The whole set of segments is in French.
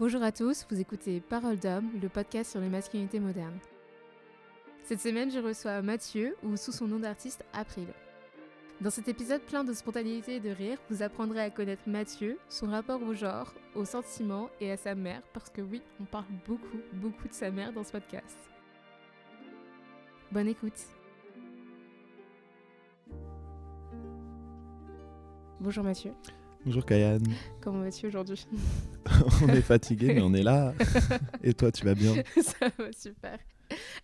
Bonjour à tous, vous écoutez Parole d'homme, le podcast sur les masculinités modernes. Cette semaine, je reçois Mathieu, ou sous son nom d'artiste April. Dans cet épisode plein de spontanéité et de rire, vous apprendrez à connaître Mathieu, son rapport au genre, aux sentiments et à sa mère, parce que oui, on parle beaucoup, beaucoup de sa mère dans ce podcast. Bonne écoute. Bonjour Mathieu. Bonjour Kayan. Comment vas-tu aujourd'hui? On est fatigué, mais on est là. Et toi, tu vas bien? Ça va super.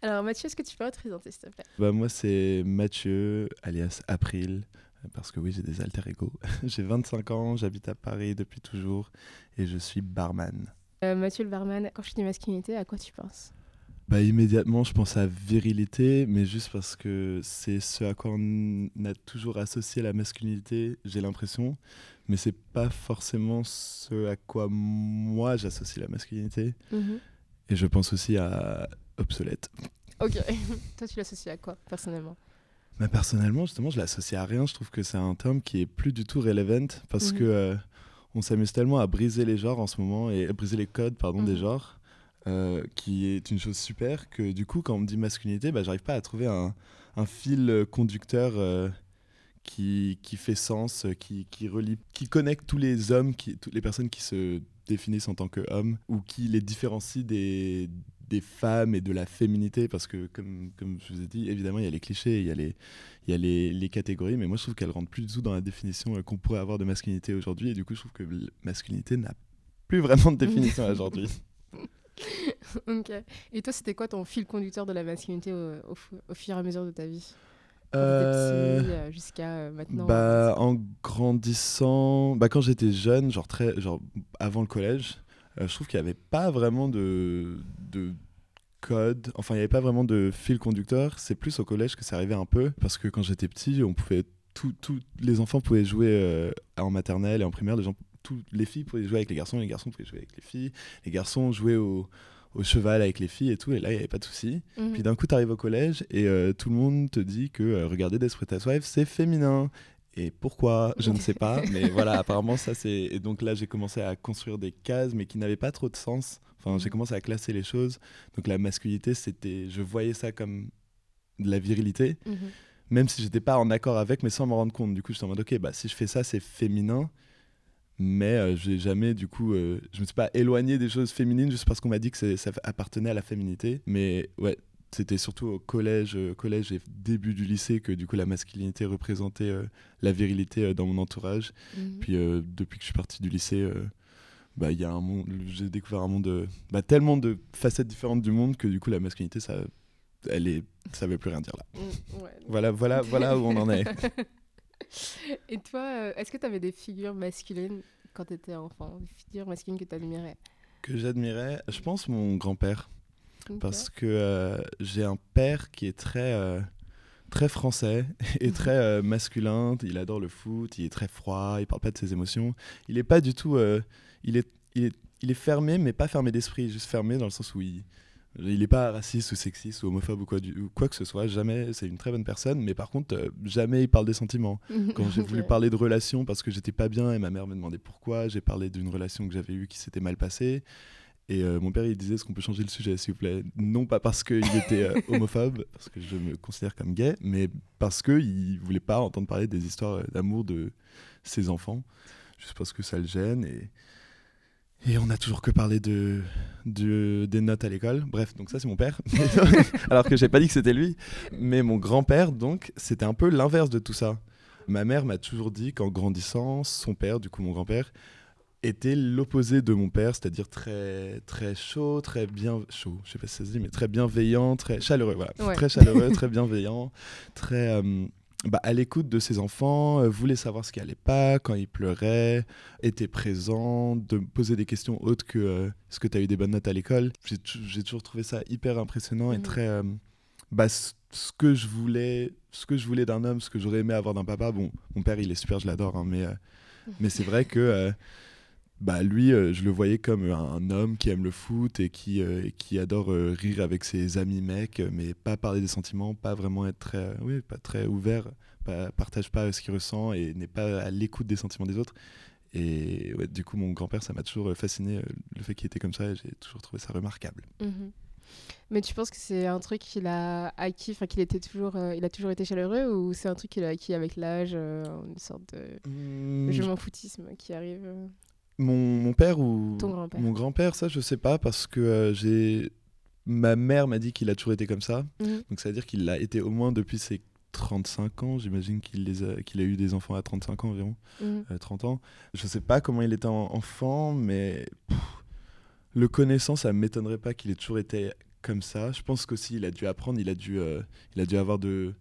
Alors Mathieu, est-ce que tu peux te présenter s'il te plaît? Bah, Moi, c'est Mathieu, alias April, parce que oui, j'ai des alter ego. j'ai 25 ans, j'habite à Paris depuis toujours et je suis barman. Euh, Mathieu le barman, quand je dis masculinité, à quoi tu penses? Bah, immédiatement, je pense à virilité, mais juste parce que c'est ce à quoi on a toujours associé la masculinité, j'ai l'impression. Mais c'est pas forcément ce à quoi moi j'associe la masculinité. Mhm. Et je pense aussi à obsolète. Ok. Toi, tu l'associes à quoi, personnellement? Bah, Personnellement, justement, je l'associe à rien. Je trouve que c'est un terme qui est plus du tout relevant parce qu'on que euh, on s'amuse tellement à briser les genres en ce moment et à briser les codes pardon, des mhm. genres euh, qui est une chose super, que du coup, quand on me dit masculinité, bah, j'arrive pas à trouver un, un fil conducteur euh, qui, qui, fait sens, qui, qui, relie, qui connecte tous les hommes, qui, toutes les personnes qui se définissent en tant qu'hommes, ou qui les différencie des, des femmes et de la féminité, parce que, comme, comme je vous ai dit, évidemment, il y a les clichés, il y a les, il y a les, les catégories, mais moi, je trouve qu'elles rentrent plus du tout dans la définition euh, qu'on pourrait avoir de masculinité aujourd'hui, et du coup, je trouve que masculinité n'a plus vraiment de définition aujourd'hui. ok. Et toi, c'était quoi ton fil conducteur de la masculinité au, au, fur et à mesure de ta vie? Euh, euh, jusqu'à euh, maintenant bah, En grandissant, bah, quand j'étais jeune, genre, très, genre avant le collège, je trouve qu'il n'y avait pas vraiment de, de code, enfin il n'y avait pas vraiment de fil conducteur, c'est plus au collège que ça arrivait un peu, parce que quand j'étais petit, on pouvait tous les enfants pouvaient jouer en maternelle et en primaire, les gens les filles pouvaient jouer avec les garçons, les garçons pouvaient jouer avec les filles, les garçons jouaient au, cheval avec les filles et tout, et là, il n'y avait pas de souci. Mhm. Puis d'un coup, tu arrives au collège et euh, tout le monde te dit que euh, regarder Desperate Housewives, c'est féminin. Et pourquoi? Je ne sais pas, mais voilà, apparemment, ça c'est. Et donc là, j'ai commencé à construire des cases, mais qui n'avaient pas trop de sens. Enfin, j'ai mhm. commencé à classer les choses. Donc la masculinité, c'était. Je voyais ça comme de la virilité, mhm. même si j'étais pas en accord avec, mais sans m'en rendre compte. Du coup, j'étais en mode, ok, bah, si je fais ça, c'est féminin mais euh, j'ai jamais du coup euh, je me suis pas éloigné des choses féminines juste parce qu'on m'a dit que ça appartenait à la féminité. Mais ouais c'était surtout au collège euh, collège et début du lycée que du coup la masculinité représentait la virilité dans mon entourage. Mhm. puis depuis que je suis parti du lycée bah il y a un monde j'ai découvert un monde bah, tellement de facettes différentes du monde que du coup la masculinité ça elle est ça veut plus rien dire là. Mm, voilà voilà voilà où on en est Et toi, euh, est-ce que tu avais des figures masculines quand tu étais enfant Des figures masculines que tu admirais Que j'admirais Je pense mon grand-père. Parce que euh, j'ai un père qui est très, euh, très français et très masculin. Il adore le foot, il est très froid, il parle pas de ses émotions. Il est pas du tout. il, est, il, est, il est fermé, mais pas fermé d'esprit, juste fermé dans le sens où il il n'est pas raciste ou sexiste ou homophobe ou quoi, ou quoi que ce soit, jamais. C'est une très bonne personne, mais par contre, euh, jamais il parle des sentiments. Quand j'ai voulu parler de relations parce que j'étais pas bien et ma mère me demandait pourquoi, j'ai parlé d'une relation que j'avais eue qui s'était mal passée. Et euh, mon père, il disait Est-ce qu'on peut changer le sujet, s'il vous plaît? Non pas parce qu'il était euh, homophobe, parce que je me considère comme gay, mais parce qu'il voulait pas entendre parler des histoires d'amour de ses enfants, juste parce que ça le gêne. Et, et on n'a toujours que parlé de, des notes à l'école. Bref, donc ça c'est mon père. Alors que j'ai pas dit que c'était lui. Mais mon grand-père, donc, c'était un peu l'inverse de tout ça. Ma mère m'a toujours dit qu'en grandissant, son père, du coup mon grand-père, était l'opposé de mon père, c'est-à-dire très très chaud, très bien chaud, je sais pas si ça se dit, mais très bienveillant, très chaleureux, voilà, très chaleureux, très bienveillant, très euh, bah, à l'écoute de ses enfants, euh, voulait savoir ce qui allait pas quand ils pleuraient, était présent, de poser des questions autres que euh, est-ce que tu as eu des bonnes notes à l'école. J'ai toujours trouvé ça hyper impressionnant et mmh. très euh, bah, ce que je voulais, ce que je voulais d'un homme, ce que j'aurais aimé avoir d'un papa. Bon, mon père il est super, je l'adore, hein, mais mais c'est vrai que bah lui, euh, je le voyais comme un, homme qui aime le foot et qui, euh, qui adore euh, rire avec ses amis mecs, mais pas parler des sentiments, pas vraiment être très, oui, pas très ouvert, pas, partage pas ce qu'il ressent et n'est pas à l'écoute des sentiments des autres. Et ouais, du coup, mon grand-père, ça m'a toujours fasciné, le fait qu'il était comme ça, et j'ai toujours trouvé ça remarquable. Mhm. Mais tu penses que c'est un truc qu'il a acquis, enfin qu'il était toujours, il a toujours été chaleureux, ou c'est un truc qu'il a acquis avec l'âge, une sorte de mmh, je m'en foutisme qui arrive mon, mon, père ou Ton grand-père. mon grand-père, ça je sais pas parce que j'ai ma mère m'a dit qu'il a toujours été comme ça, mhm. donc ça veut dire qu'il l'a été au moins depuis ses 35 ans, j'imagine qu'il les a, qu'il a eu des enfants à 35 ans environ, 30 mhm. euh, ans. Je sais pas comment il était enfant, mais le connaissant, ça m'étonnerait pas qu'il ait toujours été comme ça. Je pense qu'aussi il a dû apprendre, il a dû, euh, il a dû avoir de,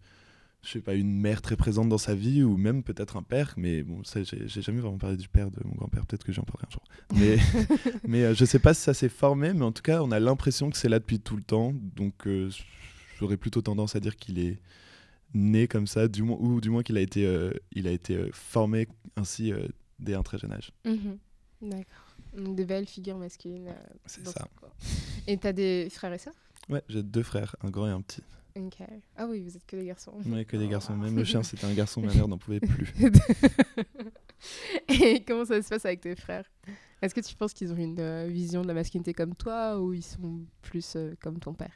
je sais pas, une mère très présente dans sa vie ou même peut-être un père. Mais bon, ça, j'ai jamais vraiment parlé du père de mon grand-père. Peut-être que j'en parlerai un jour. Mais, mais euh, je sais pas si ça s'est formé, mais en tout cas, on a l'impression que c'est là depuis tout le temps. Donc, j'aurais plutôt tendance à dire qu'il est né comme ça, du moins, ou du moins qu'il a été, euh, il a été euh, formé ainsi euh, dès un très jeune âge. Mhm. D'accord. Des belles figures masculines. C'est ça. Et tu as des frères et sœurs? Ouais, j'ai deux frères, un grand et un petit. Ok. Ah oui, vous êtes que des garçons. Ouais, que des garçons. Même le chien, c'était un garçon, ma mère n'en pouvait plus. et comment ça se passe avec tes frères? Est-ce que tu penses qu'ils ont une vision de la masculinité comme toi ou ils sont plus comme ton père?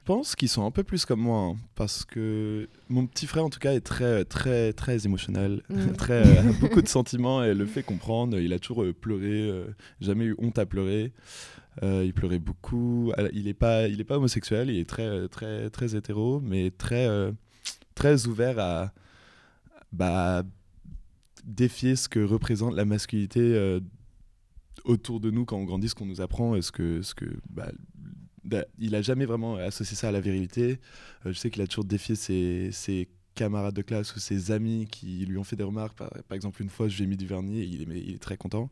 Je pense qu'ils sont un peu plus comme moi, hein, parce que mon petit frère, en tout cas, est très, très, très émotionnel, mm. très, a beaucoup de sentiments et le fait comprendre. Il a toujours euh, pleuré, euh, jamais eu honte à pleurer. Euh, il pleurait beaucoup. Il n'est pas, il est pas homosexuel, il est très, très, très hétéro, mais très, très ouvert à bah, défier ce que représente la masculinité autour de nous quand on grandit, ce qu'on nous apprend, et ce que, ce que bah, bah, il a jamais vraiment associé ça à la virilité. Euh, je sais qu'il a toujours défié ses, camarades de classe ou ses amis qui lui ont fait des remarques. Par, exemple, une fois, je lui ai mis du vernis et il est, il est très content.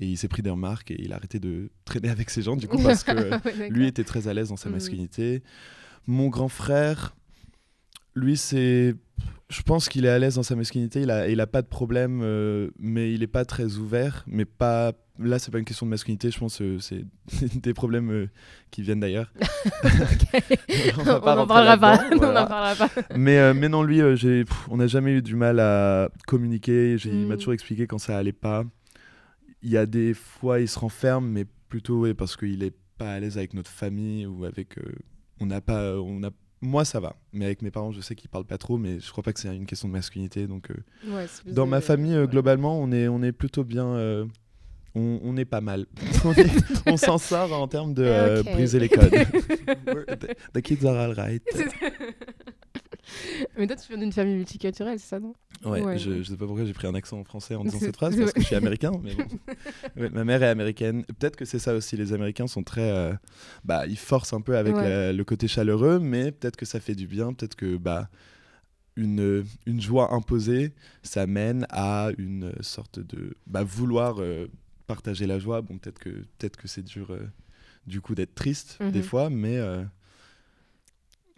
Et il s'est pris des remarques et il a arrêté de traîner avec ces gens, du coup, parce que lui était très à l'aise dans sa mm. masculinité. Mon grand frère, lui, c'est. Je pense qu'il est à l'aise dans sa masculinité, il a, il a pas de problème, euh, mais il est pas très ouvert, mais pas. Là, c'est pas une question de masculinité, je pense que c'est des problèmes euh, qui viennent d'ailleurs. on n'en parlera pas. On parlera pas. mais, euh, mais non, lui, j'ai, on n'a jamais eu du mal à communiquer. Il m'a mm. toujours expliqué quand ça allait pas. Il y a des fois, il se renferme, mais plutôt parce qu'il est pas à l'aise avec notre famille ou avec. on n'a pas, on a moi, ça va. Mais avec mes parents, je sais qu'ils parlent pas trop, mais je crois pas que c'est une question de masculinité. Donc, euh, dans ma famille, euh, globalement, on est, on est plutôt bien. Euh, on, on, est pas mal. on, s'en sort en termes de briser les codes. the, kids are all right. Mais toi, tu viens d'une famille multiculturelle, c'est ça, non? Ouais, Je, ne sais pas pourquoi j'ai pris un accent en français en disant cette phrase, parce que je suis américain. Mais bon. ma mère est américaine. Peut-être que c'est ça aussi. Les Américains sont très. Euh, bah, ils forcent un peu avec le côté chaleureux, mais peut-être que ça fait du bien. Peut-être que. Bah, une, une, joie imposée, ça mène à une sorte de bah, vouloir euh, partager la joie. Bon, peut-être que, peut que c'est dur euh, du coup d'être triste des mhm. fois, mais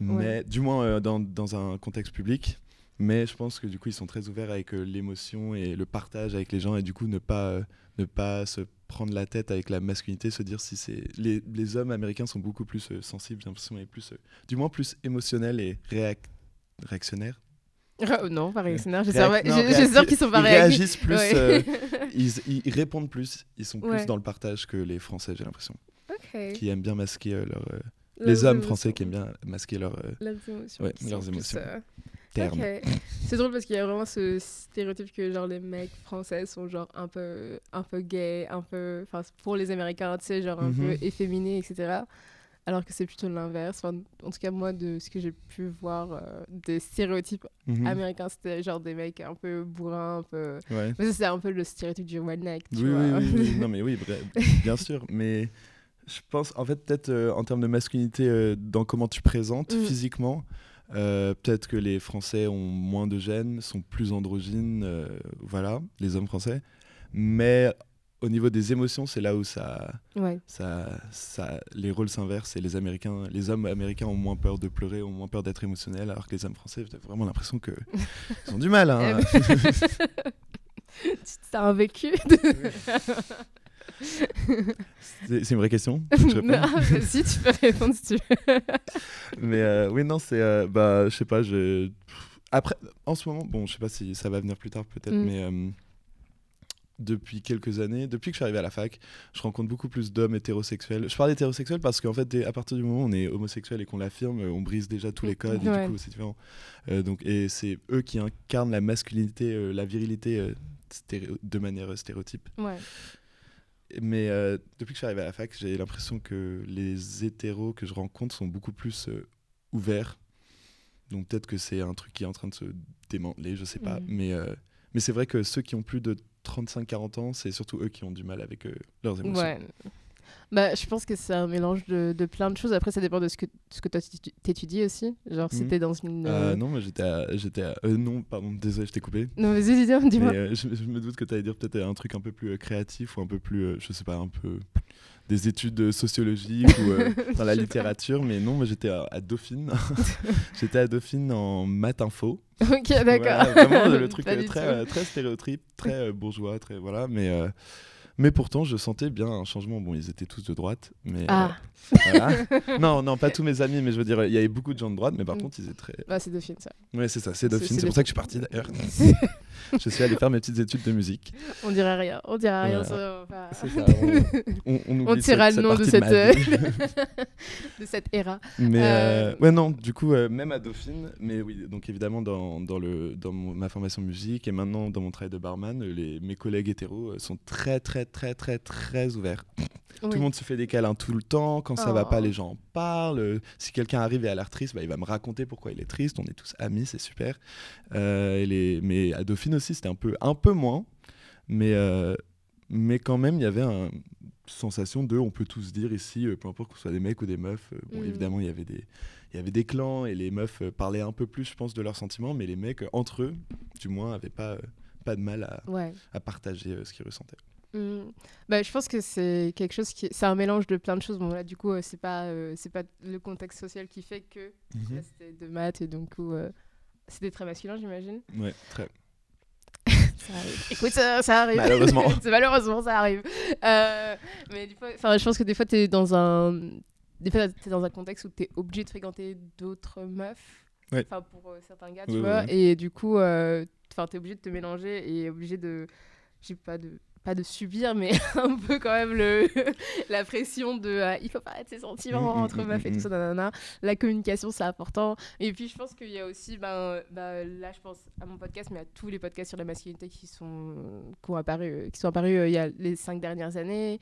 mais du moins dans, dans, un contexte public. Mais je pense que du coup, ils sont très ouverts avec euh, l'émotion et le partage avec les gens et du coup, ne pas, euh, ne pas se prendre la tête avec la masculinité, se dire si c'est. Les, les, hommes américains sont beaucoup plus sensibles, j'ai l'impression, et plus, du moins plus émotionnels et réactionnaires. non, pas réactionnaires. J'espère qu'ils sont pas Ils réagissent plus, ils, ils, répondent plus, ils sont plus dans le partage que les Français, j'ai l'impression. Qui aiment bien masquer leur les hommes français qui aiment bien masquer leur, euh, leurs émotions. leurs émotions. C'est drôle parce qu'il y a vraiment ce stéréotype que genre les mecs français sont genre un peu un peu gays, un peu enfin pour les américains, tu sais, genre un peu mhm. efféminés etc. Alors que c'est plutôt l'inverse. en tout cas moi de ce que j'ai pu voir euh, des stéréotypes mhm. américains, c'était genre des mecs un peu bourrins, un peu Mais c'est un peu le stéréotype du redneck, tu oui, vois. Oui, oui, non mais oui, bien sûr, mais je pense, en fait, peut-être euh, en termes de masculinité, euh, dans comment tu présentes mm. physiquement, euh, peut-être que les Français ont moins de gènes, sont plus androgynes, voilà, les hommes français. Mais au niveau des émotions, c'est là où ça, ça, ça, les rôles s'inversent et les Américains, les hommes américains ont moins peur de pleurer, ont moins peur d'être émotionnels, alors que les hommes français, j'ai vraiment l'impression que ils ont du mal. Hein. tu as un vécu. C'est une vraie question Si, tu peux répondre si tu veux. mais euh, oui, non, c'est. Euh, bah, je sais pas, je. Après, en ce moment, bon, je sais pas si ça va venir plus tard peut-être, mm. mais. Euh, depuis quelques années, depuis que je suis arrivé à la fac, je rencontre beaucoup plus d'hommes hétérosexuels. Je parle hétérosexuels parce qu'en fait, dès- à partir du moment où on est homosexuel et qu'on l'affirme, on brise déjà tous les codes et du coup, c'est différent. Euh, donc, et c'est eux qui incarnent la masculinité, euh, la virilité euh, de manière stéréotype. Ouais. Mais euh, depuis que je suis arrivé à la fac, j'ai l'impression que les hétéros que je rencontre sont beaucoup plus euh, ouverts. Donc peut-être que c'est un truc qui est en train de se démanteler, je sais pas. Mhm. Mais, euh, mais c'est vrai que ceux qui ont plus de 35-40 ans, c'est surtout eux qui ont du mal avec leurs émotions. Ouais. Bah, je pense que c'est un mélange de, de plein de choses. Après, ça dépend de ce que, ce que toi tu- t'étudies aussi. Genre, si Mhm. t'es dans une. Euh, euh, non, j'étais à, j'étais à- euh, non, pardon, désolé, je t'ai coupé. Non, vas-y, dis- dis- dis-moi. Mais euh, je, je me doute que tu allais dire peut-être un truc un peu plus euh, créatif ou un peu plus, je sais pas, un peu des études sociologiques ou dans la pas. littérature. Mais non, moi j'étais à, à Dauphine. j'étais à Dauphine en maths info. ok, d'accord. Voilà, vraiment le truc très, euh, très stéréotype, très bourgeois, très voilà. Mais mais pourtant, je sentais bien un changement. Bon, ils étaient tous de droite, mais Ah, euh, voilà. non, non, pas tous mes amis, mais je veux dire, il y avait beaucoup de gens de droite, mais par Mm. contre, ils étaient très. bah, c'est Dauphine, ça. Ouais, c'est ça, c'est Dauphine. c'est pour ça que je suis parti d'ailleurs. je suis allé faire mes petites études de musique. on dirait rien. On dirait rien. Voilà. ça, enfin, C'est ça, on, on, on tirera cette- le nom de cette euh, de cette era. Mais Euh, euh, ouais, non, du coup, euh, même à Dauphine, mais oui, donc évidemment dans, dans, le, dans mon- ma formation musique et maintenant dans mon travail de barman, les, mes collègues hétéros sont très, très, très, très, très ouverts. Tout le monde se fait des câlins tout le temps. Quand ça va Oh. pas, les gens en parlent. Si quelqu'un arrive et a l'air triste, bah, il va me raconter pourquoi il est triste. On est tous amis, c'est super. Euh, et les... Mais à Dauphine aussi, c'était un peu, un peu moins. Mais, euh, mais quand même, il y avait une sensation de on peut tous dire ici, euh, peu importe ce soit des mecs ou des meufs. euh, bon, Mhm. évidemment, il y avait des. Il y avait des clans et les meufs parlaient un peu plus, je pense, de leurs sentiments, mais les mecs, entre eux, du moins, n'avaient pas, pas de mal à, Ouais. à partager ce qu'ils ressentaient. Mm. Bah, je pense que c'est quelque chose qui c'est un mélange de plein de choses bon là du coup euh, c'est pas euh, c'est pas le contexte social qui fait que là c'était de maths et donc euh, c'était très masculin j'imagine Ouais, très. Ça arrive. écoute ça, ça arrive Malheureusement. Malheureusement ça arrive Euh, mais fois enfin je pense que des fois t'es dans un des fois t'es dans un contexte où t'es obligé de fréquenter d'autres meufs Ouais. enfin pour euh, certains gars tu Ouais, vois ouais. et du coup euh, enfin t'es obligé de te mélanger et obligé de j'ai pas de pas de subir mais un peu quand même le la pression de euh, il faut pas être ses sentiments Mm, mm, entre mm, meufs et tout ça nanana. la communication c'est important. Et puis je pense qu'il y a aussi ben bah, là je pense à mon podcast mais à tous les podcasts sur la masculinité qui sont qui ont apparu euh, qui sont apparus euh, il y a les cinq dernières années.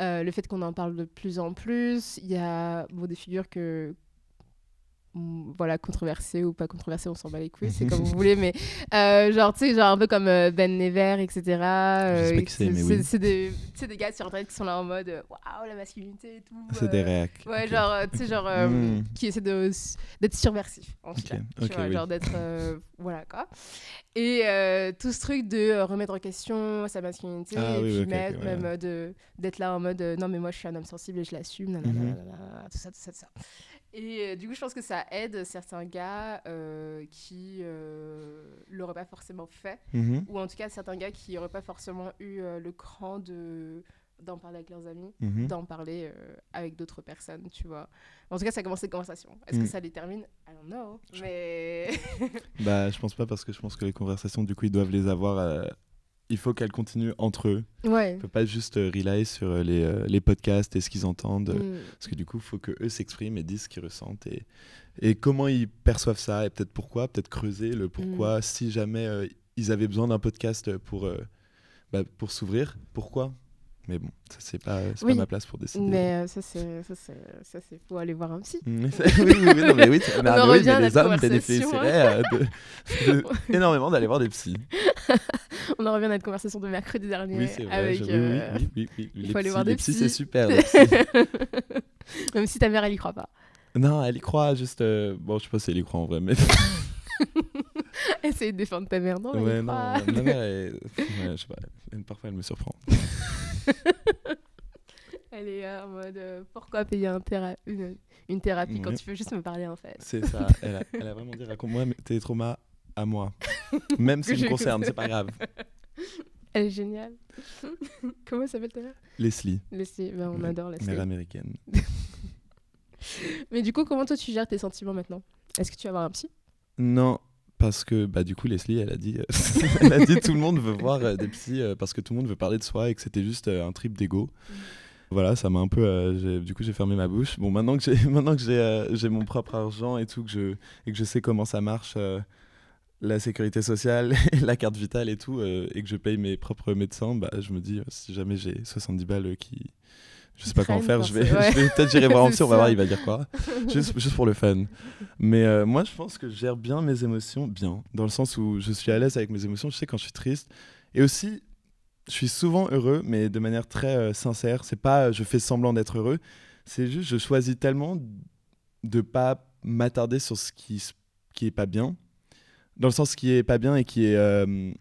Euh, le fait qu'on en parle de plus en plus il y a bon, des figures que voilà controversées ou pas controversées on s'en bat les couilles c'est comme vous voulez mais euh, genre tu sais genre un peu comme euh, Ben Never etc euh, c'est, oui. des des gars sur internet qui sont là en mode euh, waouh la masculinité et tout C'est des euh, réacs. Ouais, Ok. genre, euh, tu sais, genre, Mm. qui essaie de, d'être subversif, en tout Ok, cas. Tu ok, vois, oui. genre d'être, voilà, quoi. Et tout ce truc de remettre en question sa masculinité, Ah et oui, puis même, ouais, de, d'être là en mode, non, mais moi, je suis un homme sensible et je l'assume, Mhm. nanana, tout ça, tout ça, tout ça. Et euh, du coup, je pense que ça aide certains gars euh, qui euh, l'auraient pas forcément fait, Mhm, ou en tout cas certains gars qui n'auraient pas forcément eu euh, le cran de d'en parler avec leurs amis mhm. d'en parler avec d'autres personnes, tu vois. En tout cas, ça commence cette conversation. Est-ce que ça les termine? I don't know. Mais. Bah, je pense pas parce que je pense que les conversations, du coup, ils doivent les avoir. Il faut qu'elles continuent entre eux. ouais. On peut pas juste euh, rely sur euh, les, euh, les podcasts et ce qu'ils entendent. euh, Mm. Parce que du coup, il faut que eux s'expriment et disent ce qu'ils ressentent et, et comment ils perçoivent ça et peut-être pourquoi, peut-être creuser le pourquoi. Si jamais ils avaient besoin d'un podcast pour, bah, pour s'ouvrir, pourquoi? Mais bon, ça c'est pas, Oui. pas ma place pour décider. Mais euh, ça, c'est. Ça, c'est. Ça, c'est. Faut aller voir un psy. Oui, oui, oui, non, mais oui, mais, mais oui, mais les hommes conversation, hein. bénéficieraient euh, de- de- énormément d'aller voir des psys. On en revient à notre conversation de mercredi dernier. Oui, c'est vrai. avec, je- euh, oui, oui, oui, il Les faut aller voir des les psys, psys. c'est super. Même si ta mère, elle y croit pas. non, elle y croit juste. euh, Bon, je sais pas si elle y croit en vrai, mais. Essaye de défendre ta mère. Non, ouais, non, ma mère, elle... ouais, je sais pas. Parfois, elle me surprend. Elle est euh, en mode euh, pourquoi payer un théra- une, une thérapie quand tu peux juste me parler en fait? C'est ça. Elle a, elle a vraiment dit raconte-moi tes traumas à moi. Même s'ils me je- concernent, c'est pas grave. Elle est géniale. Comment s'appelle ta mère? Leslie, Leslie. Ben, on adore Leslie. mère américaine. Mais du coup, comment toi tu gères tes sentiments maintenant? Est-ce que tu vas voir un psy? Non, parce que bah du coup Leslie elle a dit elle a dit tout le monde veut voir euh, des psys euh, parce que tout le monde veut parler de soi et que c'était juste euh, un trip d'ego. Mm. Voilà, ça m'a un peu euh, du coup j'ai fermé ma bouche. Bon maintenant que j'ai maintenant que j'ai euh, mon propre argent et tout que je et que je sais comment ça marche euh, la sécurité sociale, la carte vitale et tout euh, et que je paye mes propres médecins, bah je me dis euh, si jamais j'ai 70 balles euh, qui je sais pas traînent faire, je vais, ouais. peut-être j'irai voir psy, on va voir il va dire quoi juste, juste pour le fun. Mais euh, moi, je pense que je gère bien mes émotions, bien, dans le sens où je suis à l'aise avec mes émotions. Je sais quand je suis triste. Et aussi, je suis souvent heureux, mais de manière très euh, sincère. C'est pas euh, je fais semblant d'être heureux. C'est juste je choisis tellement de pas m'attarder sur ce qui, qui est pas bien. Dans le sens qui est pas bien et qui est euh,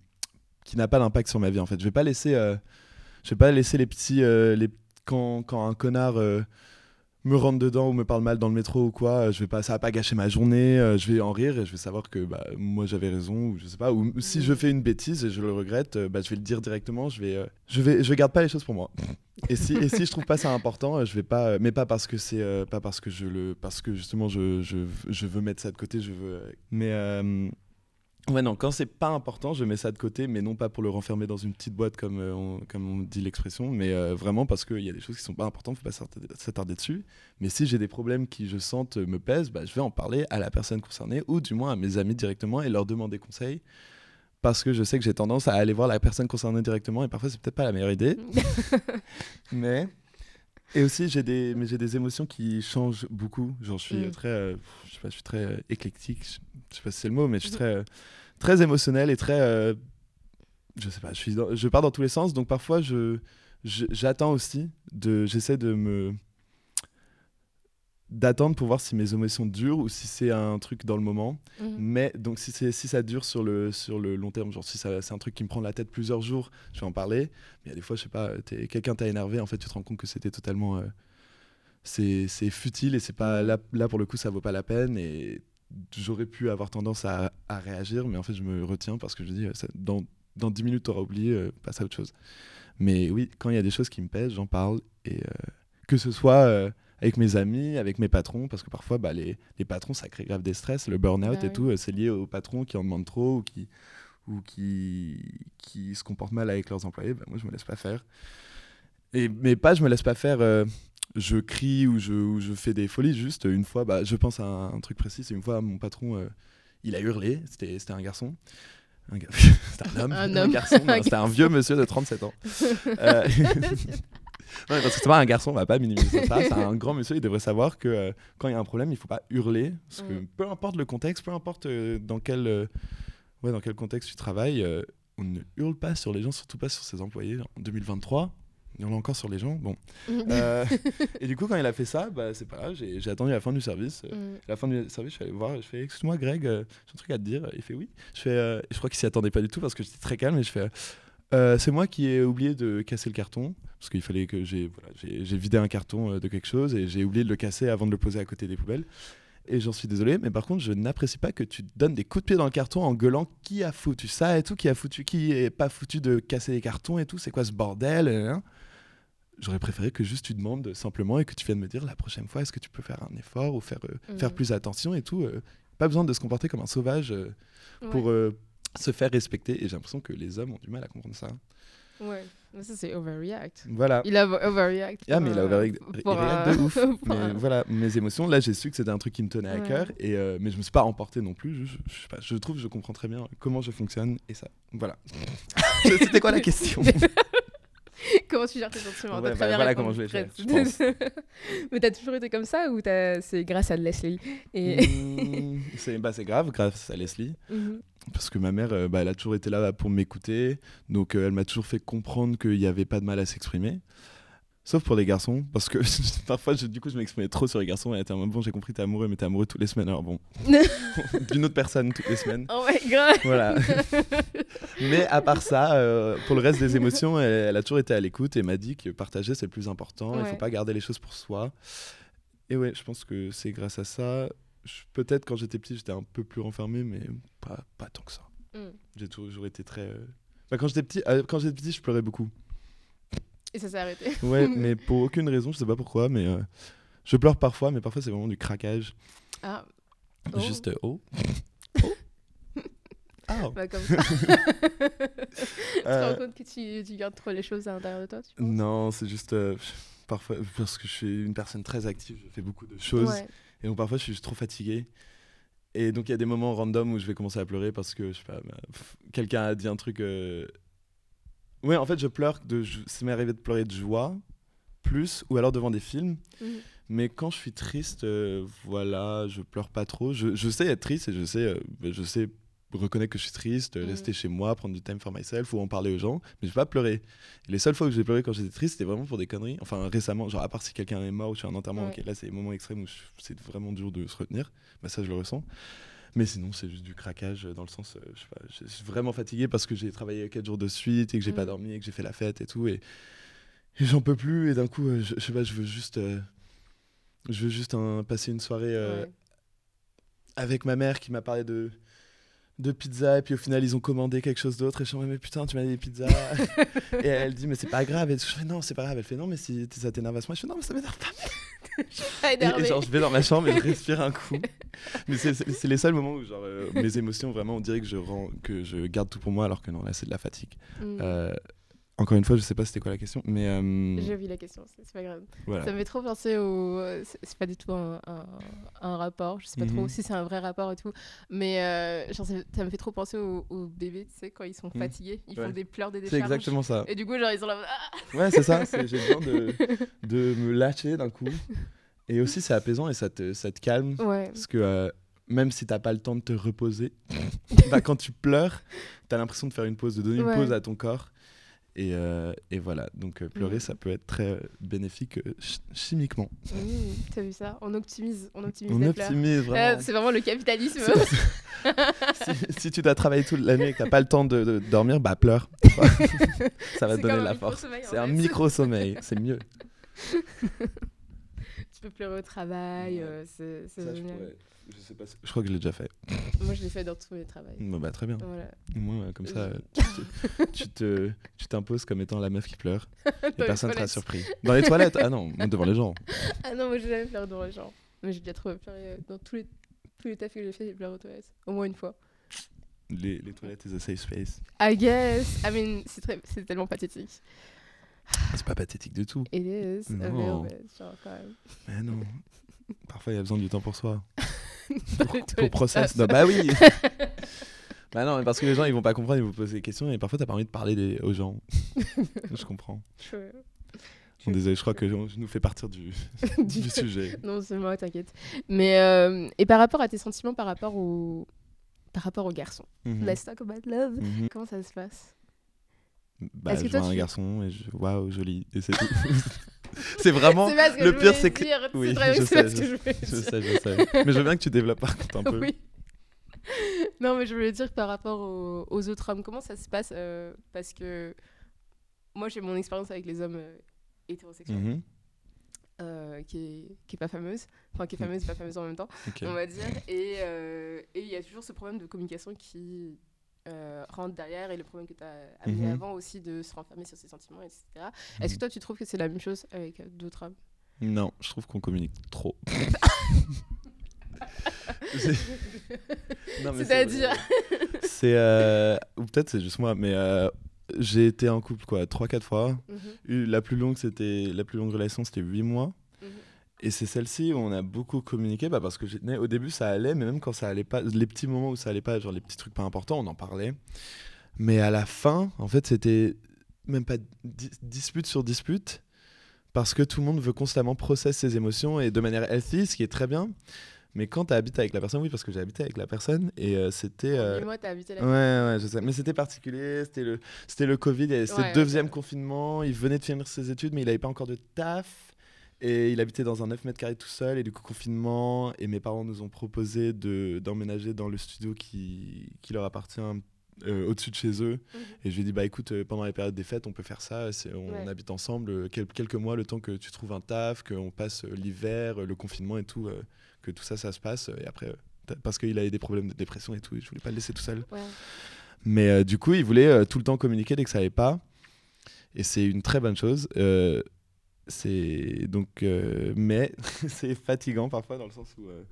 qui n'a pas d'impact sur ma vie en fait. Je vais pas laisser je vais pas laisser les petits les quand, quand un connard euh, me rentre dedans ou me parle mal dans le métro ou quoi, euh, je vais pas ça va pas gâcher ma journée, euh, je vais en rire et je vais savoir que bah, moi j'avais raison ou je sais pas ou si je fais une bêtise et je le regrette, bah, je vais le dire directement, je vais je vais je garde pas les choses pour moi. Et si, et si je trouve pas ça important, je vais pas, mais pas parce que c'est, pas parce que je le, parce que justement je, je, je veux mettre ça de côté, je veux. mais ouais non, quand c'est pas important, je mets ça de côté, mais non pas pour le renfermer dans une petite boîte comme euh, on, comme on dit l'expression, mais euh, vraiment parce qu'il y a des choses qui sont pas importantes, faut pas s'attarder- dessus. Mais si j'ai des problèmes qui je sente euh, me pèsent, bah, je vais en parler à la personne concernée ou du moins à mes amis directement et leur demander conseil. Parce que je sais que j'ai tendance à aller voir la personne concernée directement et parfois c'est peut-être pas la meilleure idée. Mais et aussi j'ai des mais j'ai des émotions qui changent beaucoup. Genre je suis Mm. très euh, je sais pas, je suis très euh, éclectique, je sais pas si c'est le mot mais je suis très euh, très émotionnel et très euh, je sais pas, je suis dans- je pars dans tous les sens donc parfois je je- j'attends aussi de j'essaie de me d'attendre pour voir si mes émotions durent ou si c'est un truc dans le moment. Mhm. Mais donc si, si ça dure sur le, sur le long terme, genre si c'est un truc qui me prend la tête plusieurs jours, je vais en parler. Mais il y a des fois, je sais pas, t'es- quelqu'un t'a énervé, en fait tu te rends compte que c'était totalement... euh, c'est futile et c'est pas là, là pour le coup ça vaut pas la peine et j'aurais pu avoir tendance à, à réagir mais en fait je me retiens parce que je dis euh, ça- dans, dans 10 minutes t'auras oublié euh, passe à autre chose mais oui quand il y a des choses qui me pèsent j'en parle et euh, que ce soit euh, avec mes amis avec mes patrons parce que parfois bah, les, les patrons ça crée grave des stress le burn-out Bah et oui. tout euh, c'est lié aux patrons qui en demandent trop ou qui ou qui, qui se comportent mal avec leurs employés bah, moi je me laisse pas faire et, mais pas je me laisse pas faire euh, je crie ou je, ou je fais des folies. Juste une fois, bah, je pense à un, un truc précis. C'est une fois, mon patron, euh, il a hurlé. C'était un garçon. Un un homme. Un homme. garçon. C'était un vieux monsieur de 37 ans. Euh, Parce que c'est pas un garçon, on va pas minimiser ça. C'est un grand monsieur, il devrait savoir que euh, quand il y a un problème, il faut pas hurler. Parce que Mm. peu importe le contexte, peu importe euh, dans, quel, euh, ouais, dans quel contexte tu travailles, on ne hurle pas sur les gens, surtout pas sur ses employés. En 2023, il hurle encore sur les gens. Bon. Euh, et du coup, quand il a fait ça, bah, c'est pas grave, j'ai attendu la fin du service. À la fin du service, je suis allé voir, je fais Excuse-moi, Greg, j'ai un truc à te dire. Il fait Oui. Je, fais, je crois qu'il s'y attendait pas du tout parce que j'étais très calme et je fais Euh, C'est moi qui ai oublié de casser le carton parce qu'il fallait que j'ai voilà, j'ai j'ai vidé un carton euh, de quelque chose et j'ai oublié de le casser avant de le poser à côté des poubelles. Et j'en suis désolé, mais par contre, je n'apprécie pas que tu donnes des coups de pied dans le carton en gueulant qui a foutu ça et tout, qui a foutu, qui est pas foutu de casser les cartons et tout, c'est quoi ce bordel? Hein J'aurais préféré que juste tu demandes simplement et que tu viennes me dire la prochaine fois, est-ce que tu peux faire un effort ou faire, euh, faire plus attention et tout. euh, pas besoin de se comporter comme un sauvage pour Ouais. Euh, se faire respecter. Et j'ai l'impression que les hommes ont du mal à comprendre ça. Ouais. Mais ça, c'est overreact. Voilà. Il a overreact. Ah, mais il a overreact- euh, de ouf. Mais un- voilà, mes émotions, là j'ai su que c'était un truc qui me tenait à cœur, et, euh, mais je me suis pas emporté non plus. Je, je, sais pas, je trouve que je comprends très bien comment je fonctionne, et ça. Voilà. C'était quoi la question? Comment tu gères tes sentiments? Ouais, très bah, bien voilà comment je l'ai fait, Fred. Mais t'as toujours été comme ça ou c'est grâce à Leslie et... Mmh, C'est bah, c'est grave, grâce à Leslie. Mhm. Parce que ma mère, euh, bah, elle a toujours été là pour m'écouter. Donc, euh, elle m'a toujours fait comprendre qu'il n'y avait pas de mal à s'exprimer. Sauf pour les garçons. Parce que parfois, je- du coup, je m'exprimais trop sur les garçons. Et elle était en mode, bon, j'ai compris, t'es amoureux, mais t'es amoureux toutes les semaines. Alors bon, d'une autre personne toutes les semaines. Oh my god Voilà. mais à part ça, euh, pour le reste des émotions, elle, elle a toujours été à l'écoute et m'a dit que partager, c'est le plus important. Il Ouais. faut pas garder les choses pour soi. Et ouais, je pense que c'est grâce à ça. Peut-être quand j'étais petit, j'étais un peu plus renfermé, mais pas, pas tant que ça. Mm. J'ai toujours été très. euh, bah, quand j'étais petit, euh, quand j'étais petit, je pleurais beaucoup. Et ça s'est arrêté. Ouais, mais pour aucune raison, je sais pas pourquoi, mais euh, je pleure parfois, mais parfois c'est vraiment du craquage. Ah. Oh. Juste euh, oh. Ah Bah, comme ça. tu te rends compte que tu, tu gardes trop les choses à l'intérieur de toi, tu Non, c'est juste euh, parfois parce que je suis une personne très active, je fais beaucoup de choses Ouais. Et donc parfois je suis juste trop fatigué. Et donc il y a des moments random où je vais commencer à pleurer parce que je sais pas, bah, quelqu'un a dit un truc. euh, Ouais, en fait, je pleure de, ça m'est arrivé de pleurer de joie plus ou alors devant des films. Mhm. Mais quand je suis triste, euh, voilà, je pleure pas trop. Je, je sais être triste et je sais, euh, bah, je sais reconnaître que je suis triste, rester chez moi, prendre du time for myself ou en parler aux gens. Mais je vais pas pleurer. Et les seules fois où j'ai pleuré quand j'étais triste, c'était vraiment pour des conneries. Enfin, récemment, genre à part si quelqu'un est mort ou je suis un enterrement, Ouais. là c'est les moments extrêmes où c'est vraiment dur de se retenir. Bah, ça, je le ressens. Mais sinon, c'est juste du craquage euh, dans le sens, euh, je sais pas, je je suis vraiment fatigué parce que j'ai travaillé 4 jours de suite et que j'ai pas Mhm. dormi et que j'ai fait la fête et tout. Et, et j'en peux plus. Et d'un coup, euh, je, je sais pas, je veux juste. euh, je veux juste un- passer une soirée euh, Ouais. avec ma mère qui m'a parlé de, de pizza et puis au final ils ont commandé quelque chose d'autre et je suis mais putain tu m'as dit des pizzas. Et elle dit mais c'est pas grave et je fais non c'est pas grave. Elle fait non mais si ça t'énerve à ce moment je fais non mais ça m'énerve pas. Ah, et, énervé. et genre je vais dans ma chambre et je respire un coup. Mais c'est- les seuls moments où genre euh, mes émotions vraiment on dirait que je rends, que je garde tout pour moi alors que non là c'est de la fatigue. Mhm. Euh, encore une fois je sais pas c'était quoi la question mais euh, J'ai vu la question, c'est c'est pas grave. voilà Ça me fait trop penser au. C'est c'est pas du tout un, un, un rapport, je sais pas trop Mhm. si c'est un vrai rapport et tout, mais euh, genre, ça, me fait trop penser aux, aux bébés, tu sais, quand ils sont Mhm. fatigués, ils Ouais. font des pleurs, des c'est décharges. exactement ça Et du coup, genre, ils sont là. Ah Ouais, c'est ça. c'est- J'ai besoin de, de me lâcher d'un coup. Et aussi, c'est apaisant et ça te, ça te calme. ouais. Parce que euh, même si t'as pas le temps de te reposer, bah, quand tu pleures, t'as l'impression de faire une pause, de donner Ouais. une pause à ton corps. Et, euh, et voilà. Donc euh, pleurer, Mhm. ça peut être très bénéfique euh, ch- chimiquement. Mmh, T'as vu ça? On optimise, on optimise On optimise vraiment. c'est vraiment le capitalisme. si, si tu dois travailler toute la nuit et que t'as pas le temps de, de dormir, bah pleure. ça va te donner la force. C'est un fait. micro-sommeil. C'est mieux. tu peux pleurer au travail, Ouais. euh, c'est je, génial. pourrais- je sais pas si- je crois que je l'ai déjà fait. Moi, je l'ai fait dans tous mes. Bon, bah, très bien. Voilà. Moi, comme ça, Je- tu te- tu t'imposes comme étant la meuf qui pleure et personne sera toilettes. surpris. Dans les toilettes? Ah non, devant les gens. Ah non, moi j'ai jamais pleuré devant les gens. Mais j'ai déjà trop pleuré euh, dans tous les, tous les tafs que j'ai fait, j'ai pleuré aux toilettes. Au moins une fois. Les, les toilettes is a safe space. I guess. I mean, c'est très- c'est tellement pathétique. C'est pas pathétique du tout. It is. Non. bit, genre quand même. Mais non. Parfois, il y a besoin du temps pour soi. Pour, process. Non, bah oui Bah non, mais parce que les gens, ils vont pas comprendre, ils vont poser des questions et parfois, t'as pas envie de parler des- aux gens. je comprends. Je- Bon, désolé, je crois que je, nous fais partir du, Du- du sujet. Non, c'est moi, t'inquiète. Mais, euh, et par rapport à tes sentiments par rapport au, par rapport aux garçons. Mhm. Let's talk about love. Mhm. Comment ça se passe? Bah, je vois un tu- garçon et je. Waouh, joli. Et c'est tout. c'est vraiment. Ce le pire, c'est que- dire. oui, je sais, je- sais, je sais. Mais je veux bien que tu développes par contre un peu. Oui. non, mais je voulais dire par rapport aux, aux autres hommes, comment ça se passe euh, Parce que moi, j'ai mon expérience avec les hommes euh, hétérosexuels, Mhm. euh, qui, est, qui est pas fameuse. Enfin, qui est Mm. fameuse, pas fameuse en même temps, on va dire. Et et il y a toujours ce problème de communication qui euh, rentre derrière et le problème que tu as amené Mhm. avant aussi de se renfermer sur ses sentiments, etc. Est-ce que toi, tu trouves que c'est la même chose avec euh, d'autres hommes? Non, je trouve qu'on communique trop. C'est-à-dire. C'est. euh, Ou peut-être c'est juste moi, mais euh, j'ai été en couple quoi, 3-4 fois. Mhm, Eu- La plus longue, c'était la plus longue relation, c'était 8 mois. Et c'est celle-ci où on a beaucoup communiqué, bah parce que au début ça allait, mais même quand ça allait pas, les petits moments où ça allait pas, genre les petits trucs pas importants, on en parlait. Mais à la fin, en fait, c'était même pas di- dispute sur dispute, parce que tout le monde veut constamment processer ses émotions et de manière healthy, ce qui est très bien. Mais quand tu habites avec la personne, oui, parce que j'ai habité avec la personne et euh, c'était. euh, moi, t'as habité la Ouais, ouais, je sais. Mais c'était particulier. C'était le, c'était le Covid. C'était Ouais, le deuxième confinement. Il venait de finir ses études, mais il n'avait pas encore de taf. Et il habitait dans un 9 mètres carrés tout seul. Et du coup, confinement. Et mes parents nous ont proposé de, d'emménager dans le studio qui, qui leur appartient euh, au-dessus de chez eux. Mhm. Et je lui ai dit, bah écoute, euh, pendant les périodes des fêtes, on peut faire ça. On Ouais. habite ensemble euh, quel- quelques mois, le temps que tu trouves un taf, qu'on passe l'hiver, le confinement et tout, que tout ça, ça se passe. Et après, parce qu'il avait des problèmes de dépression et tout, et je voulais pas le laisser tout seul. Ouais. Mais du coup, il voulait tout le temps communiquer dès que ça allait pas. Et c'est une très bonne chose. C'est donc, euh, mais c'est fatigant parfois dans le sens où, euh,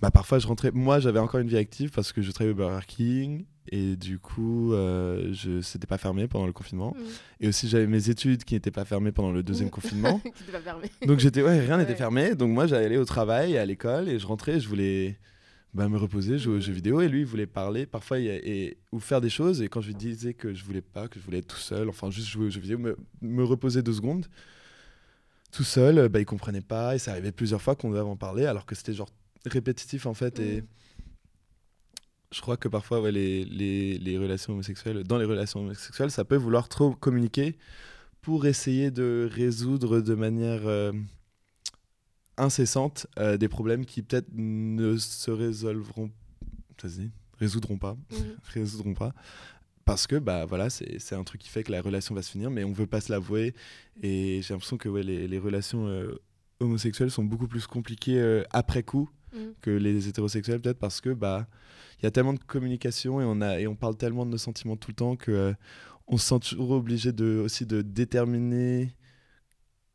bah, parfois je rentrais. Moi, j'avais encore une vie active parce que je travaillais au Burger King et du coup, euh, je c'était pas fermé pendant le confinement. Mm. Et aussi, j'avais mes études qui n'étaient pas fermées pendant le deuxième confinement. Qui pas permis. Donc j'étais ouais, rien n'était Ouais. fermé. Donc moi, j'allais au travail, à l'école et je rentrais. Je voulais bah, me reposer, jouer aux jeux vidéo et lui, il voulait parler parfois et ou faire des choses. Et quand je lui disais que je voulais pas, que je voulais être tout seul, enfin juste jouer aux jeux vidéo, me, me reposer deux secondes tout seul, euh, bah, il comprenait pas. Et ça arrivait plusieurs fois qu'on devait en parler, alors que c'était genre répétitif en fait. Et Mm. je crois que parfois, ouais, les, les, les relations homosexuelles, dans les relations homosexuelles, ça peut vouloir trop communiquer pour essayer de résoudre de manière euh, incessante euh, des problèmes qui peut-être ne se résolveront, ça se dit, résoudront pas, Mm. résoudront pas. Parce que bah voilà, c'est un truc qui fait que la relation va se finir, mais on veut pas se l'avouer. Et j'ai l'impression que ouais, les, les relations euh, homosexuelles sont beaucoup plus compliquées euh, après coup Mm. que les hétérosexuels peut-être parce que bah il y a tellement de communication et on a et on parle tellement de nos sentiments tout le temps que euh, on se sent toujours obligé de aussi de déterminer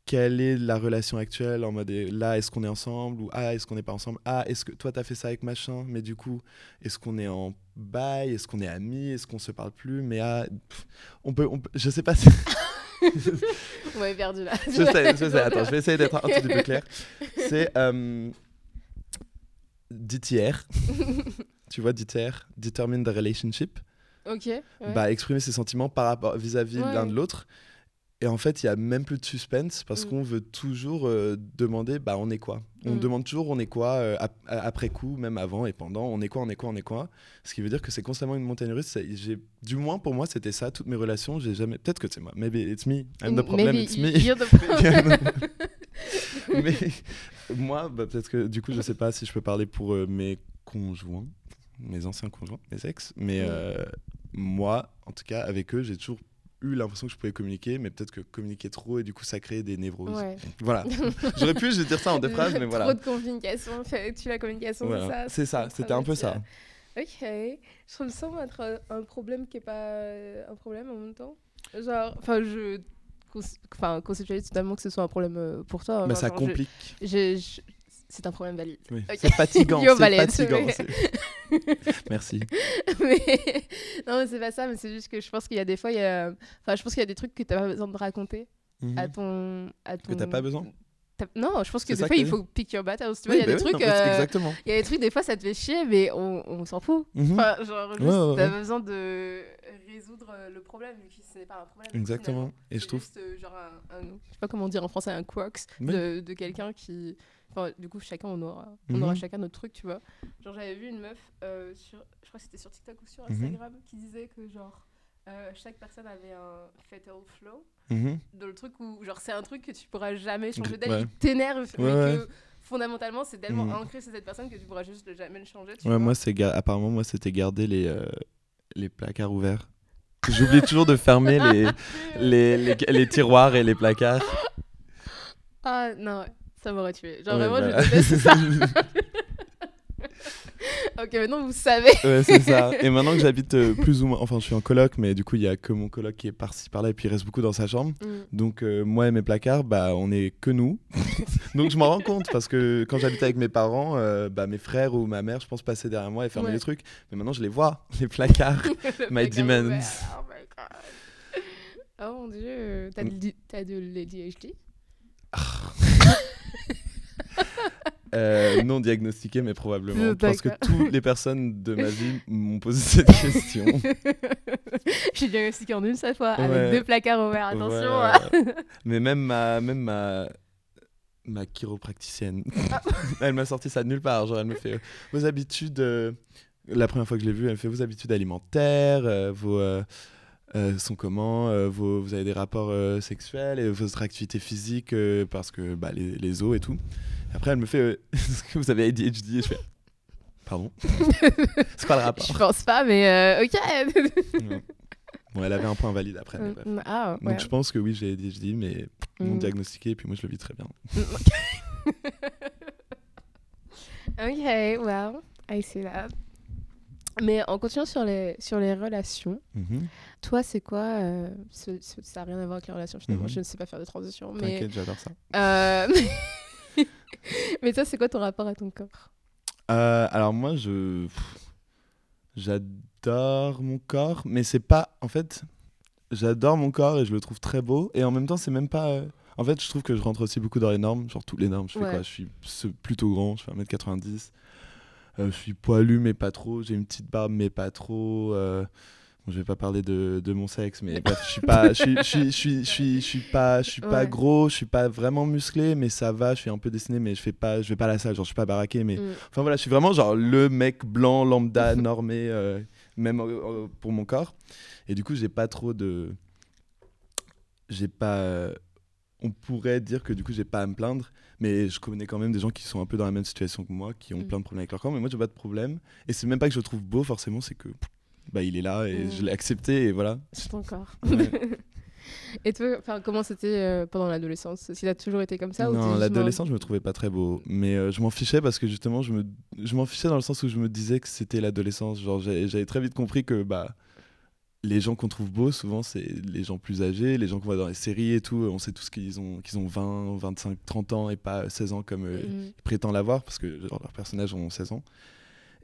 quelle est la relation actuelle en mode eh, là est-ce qu'on est ensemble ou ah est-ce qu'on n'est pas ensemble? Ah est-ce que toi t'as fait ça avec machin? Mais du coup est-ce qu'on est en bail? Est-ce qu'on est amis? Est-ce qu'on se parle plus? Mais ah pff, on peut, on peut je sais pas si On m'avait perdu là. je sais, je sais. Attends, je vais essayer d'être un tout petit peu clair. C'est euh, DTR. tu vois, DTR, Determine the Relationship? Ok. ouais. Bah, exprimer ses sentiments par rapport vis-à-vis Ouais. l'un de l'autre. Et en fait, il y a même plus de suspense parce Mm. qu'on veut toujours euh, demander, bah, on est quoi? On Mm. demande toujours, on est quoi euh, ap- après coup, même avant et pendant. On est quoi On est quoi On est quoi? Ce qui veut dire que c'est constamment une montagne russe. Du moins pour moi, c'était ça. Toutes mes relations, j'ai jamais. Peut-être que c'est moi. Maybe it's me. I'm the problem. Maybe it's me. you're the problem. Mais moi, bah, peut-être que du coup, je sais pas si je peux parler pour euh, mes conjoints, mes anciens conjoints, mes ex, mais Mm. euh, moi, en tout cas, avec eux, j'ai toujours eu l'impression que je pouvais communiquer, mais peut-être que communiquer trop et du coup, ça crée des névroses. Ouais. Voilà. J'aurais pu juste dire ça en deux phrases, mais voilà. Trop de communication, tu la communication, Voilà. c'est ça C'est ça, c'était un peu ça. Ok. Je trouve ça être un- un problème qui est pas euh, un problème en même temps. Genre, enfin, je enfin, conceptualise totalement que ce soit un problème euh, pour toi. Mais Enfin, ça genre, je- complique. je- je- C'est un problème valide. Oui. Ok. C'est fatigant. C'est fatigant. Mais- Merci. mais... Non, mais c'est pas ça, mais c'est juste que je pense qu'il y a des fois, il y a... enfin, je pense qu'il y a des trucs que tu pas besoin de raconter Mhm. à ton. À ton... Que t'as pas besoin Non, je pense que des fois, que il faut pick your battles. Tu vois, Oui, il y a bah des oui, trucs. mais euh, Exactement. Il y a des trucs, des fois, ça te fait chier, mais on, on s'en fout. Mhm. Enfin, genre, juste, Ouais, ouais, t'as ouais. besoin de résoudre euh, le problème, et puis ce n'est pas un problème. Exactement. Et je trouve. juste, euh, genre, un, un- je sais pas comment dire en français, un quirks Oui. de, de quelqu'un qui. Enfin, du coup, chacun, on aura, on Mhm. aura chacun notre truc, tu vois. Genre, j'avais vu une meuf, euh, sur, je crois que c'était sur TikTok ou sur Mhm. Instagram, qui disait que, genre, euh, chaque personne avait un fatal flow. Mhm. Dans le truc où, genre, c'est un truc que tu pourras jamais changer d'elle, ouais. il t'énerve, mais Ouais, que fondamentalement, c'est tellement ancré chez cette personne que tu pourras juste jamais le changer. Tu Ouais, vois. moi, c'est apparemment, moi, c'était garder les, euh, les placards ouverts. J'oublie toujours de fermer les, les, les, les tiroirs et les placards. Ah non, ça m'aurait tué. Genre Ouais, vraiment, bah. je déteste ça. ok, maintenant vous savez. ouais, c'est ça. Et maintenant que j'habite euh, plus ou moins, enfin, je suis en coloc, mais du coup, il y a que mon coloc qui est par-ci par-là, et puis il reste beaucoup dans sa chambre. Donc, euh, moi et mes placards, bah, on est que nous. Donc, je m'en rends compte parce que quand j'habitais avec mes parents, euh, bah, mes frères ou ma mère, je pense, passaient derrière moi et fermaient Ouais. les trucs. Mais maintenant, je les vois, les placards. Le My placard ouvert, Oh my god. Oh mon dieu, t'as de, t'as de l'ADHD Euh, non diagnostiqué, mais probablement. Parce que toutes les personnes de ma vie m'ont posé cette question. J'ai diagnostiqué en une seule fois avec deux placards ouverts. Attention. Ouais. mais même ma, même ma, ma chiropracticienne, elle m'a sorti ça de nulle part. Genre, elle me fait euh, vos habitudes. euh, la première fois que je l'ai vue, elle me fait vos habitudes alimentaires, vos. Euh, sont comment euh, vos, Vous avez des rapports euh, sexuels et votre activité physique parce que bah, les, les os et tout. Après, elle me fait Est-ce que vous avez ADHD Et je fais Pardon? C'est quoi le Je rapport pense pas, mais ok. Ouais. Bon, elle avait un point valide après. mais bref. ah, ouais. Donc je pense que oui, j'ai ADHD, mais non Mm. diagnostiqué, et puis moi je le vis très bien. ok, well, I see that. Mais en continuant sur les, sur les relations, toi, c'est quoi euh, ce- ce- Ça n'a rien à voir avec les relations finalement. Mhm. Je ne sais pas faire de transition. Mais, T'inquiète, j'adore ça. euh, mais toi, c'est quoi ton rapport à ton corps? Euh, alors moi, je j'adore mon corps, mais c'est pas en fait j'adore mon corps et je le trouve très beau et en même temps c'est même pas en fait je trouve que je rentre aussi beaucoup dans les normes genre toutes les normes je fais Ouais. quoi? Je suis plutôt grand je fais 1m90 euh, je suis poilu mais pas trop j'ai une petite barbe mais pas trop euh, bon, je vais pas parler de, de mon sexe mais bref je suis pas je suis je suis je suis je suis je suis pas je suis pas Ouais. gros je suis pas vraiment musclé mais ça va je suis un peu dessiné mais je fais pas je vais pas à la salle genre je suis pas baraqué mais Mm. Enfin voilà, je suis vraiment genre le mec blanc, lambda, normé, euh, même euh, euh, pour mon corps. Et du coup, j'ai pas trop de. J'ai pas. euh, On pourrait dire que du coup, j'ai pas à me plaindre, mais je connais quand même des gens qui sont un peu dans la même situation que moi, qui ont Mm. plein de problèmes avec leur corps, mais moi, j'ai pas de problème. Et c'est même pas que je le trouve beau, forcément, c'est que. Bah, il est là et Mm. je l'ai accepté et voilà. C'est ton corps. Ouais. Et toi, comment c'était euh, pendant l'adolescence? Qu'il a toujours été comme ça non, l'adolescence, je me trouvais pas très beau. Mais euh, je m'en fichais parce que justement, je me- je m'en fichais dans le sens où je me disais que c'était l'adolescence. Genre, j'avais très vite compris que bah, les gens qu'on trouve beaux, souvent, c'est les gens plus âgés, les gens qu'on voit dans les séries et tout. On sait tous qu'ils ont, qu'ils ont 20, 25, 30 ans et pas 16 ans comme euh, Mhm. ils prétendent l'avoir parce que genre, leurs personnages ont 16 ans.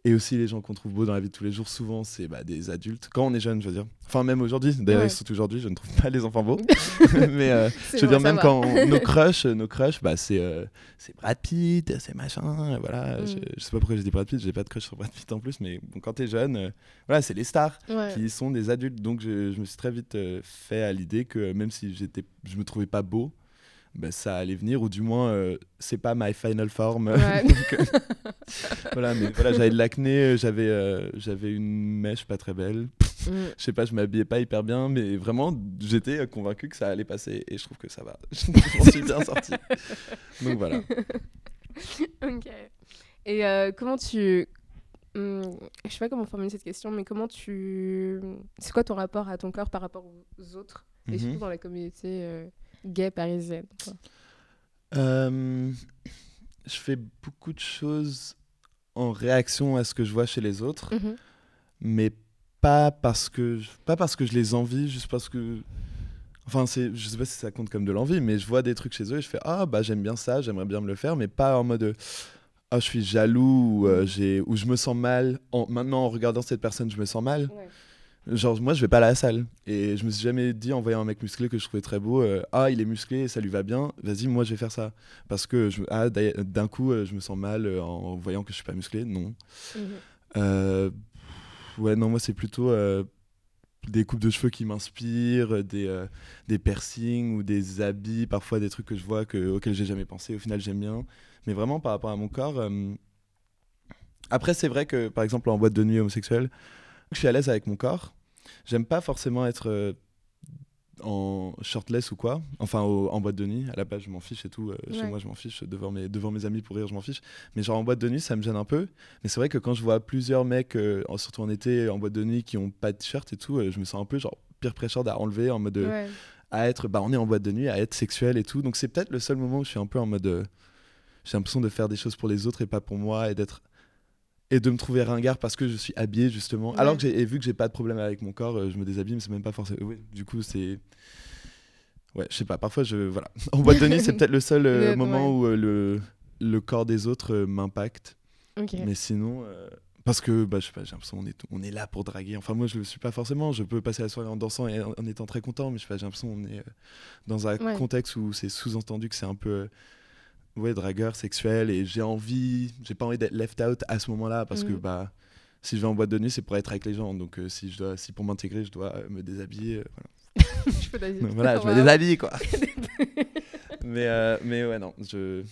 Et aussi, les gens qu'on trouve beaux dans la vie de tous les jours, souvent, c'est bah, des adultes. Quand on est jeune, je veux dire. Enfin, même aujourd'hui. D'ailleurs, Ouais. surtout aujourd'hui, je ne trouve pas les enfants beaux. mais euh, je veux bon dire, même quand on- nos crushs, nos crushs, bah, c'est euh, c'est Brad Pitt, c'est machin, voilà. Mm. Je, je sais pas pourquoi j'ai dit Brad Pitt, j'ai pas de crush sur Brad Pitt en plus, mais bon, quand t'es jeune, euh, voilà, c'est les stars Ouais. qui sont des adultes. Donc je, je me suis très vite euh, fait à l'idée que même si j'étais, je me trouvais pas beau, bah, ça allait venir, ou du moins, euh, c'est pas my final form. Ouais. Donc, euh, voilà, mais voilà, j'avais de l'acné, euh, j'avais euh, j'avais une mèche pas très belle. Mm. Je sais pas, je m'habillais pas hyper bien, mais vraiment, j'étais convaincu que ça allait passer et je trouve que ça va. je m'en suis bien sorti. Donc voilà. ok. Et comment tu. Hum, je sais pas comment formuler cette question, mais comment tu. C'est quoi ton rapport à ton corps par rapport aux autres Et Mhm. surtout dans la communauté gay parisienne. Euh, je fais beaucoup de choses en réaction à ce que je vois chez les autres, Mhm. mais pas parce que je, pas parce que je les envie, juste parce que enfin c'est je sais pas si ça compte comme de l'envie, mais je vois des trucs chez eux et je fais ah bah j'aime bien ça, j'aimerais bien me le faire, mais pas en mode ah je suis jaloux ou euh, j'ai ou je me sens mal en maintenant en regardant cette personne je me sens mal. Ouais. Genre, moi, je vais pas à la salle. Et je me suis jamais dit, en voyant un mec musclé que je trouvais très beau, euh, ah, il est musclé, ça lui va bien, vas-y, moi, je vais faire ça. Parce que je, ah, d'un coup, euh, je me sens mal euh, en voyant que je suis pas musclé. Non. Mhm. Euh, ouais, non, moi, c'est plutôt euh, des coupes de cheveux qui m'inspirent, des, des piercings ou des habits, parfois des trucs que je vois que, auxquels j'ai jamais pensé. Au final, j'aime bien. Mais vraiment, par rapport à mon corps. Après, c'est vrai que, par exemple, en boîte de nuit homosexuelle, je suis à l'aise avec mon corps. J'aime pas forcément être euh, en shirtless ou quoi. Enfin, au- en boîte de nuit. À la base, je m'en fiche et tout. euh, Chez moi, je m'en fiche. Devant mes, devant mes amis pour rire, je m'en fiche. Mais genre en boîte de nuit, ça me gêne un peu. Mais c'est vrai que quand je vois plusieurs mecs, euh, en- surtout en été, en boîte de nuit, qui ont pas de t-shirt et tout, euh, je me sens un peu genre pire pressure à enlever en mode Ouais. à être bah on est en boîte de nuit à être sexuel et tout donc c'est peut-être le seul moment où je suis un peu en mode j'ai l'impression de faire des choses pour les autres et pas pour moi et d'être et de me trouver ringard parce que je suis habillé justement Ouais. alors que j'ai vu que j'ai pas de problème avec mon corps euh, je me déshabille mais c'est même pas forcément ouais, du coup c'est ouais je sais pas parfois je voilà en boîte de nuit c'est peut-être le seul euh, Le- moment ouais. où euh, le le corps des autres euh, m'impacte mais sinon, euh, parce que bah, je sais pas, j'ai l'impression qu'on est, on est là pour draguer. Enfin, moi, je le suis pas forcément. Je peux passer la soirée en dansant et en, en étant très content, mais je sais pas, j'ai l'impression qu'on est euh, dans un contexte où c'est sous-entendu que c'est un peu. Ouais, dragueur sexuel et j'ai envie, j'ai pas envie d'être left out à ce moment-là parce que Mhm. bah si je vais en boîte de nuit c'est pour être avec les gens donc euh, si je dois si pour m'intégrer je dois euh, me déshabiller euh, voilà. Je peux. Donc, voilà, je me déshabille quoi. mais, euh, mais ouais, non, je,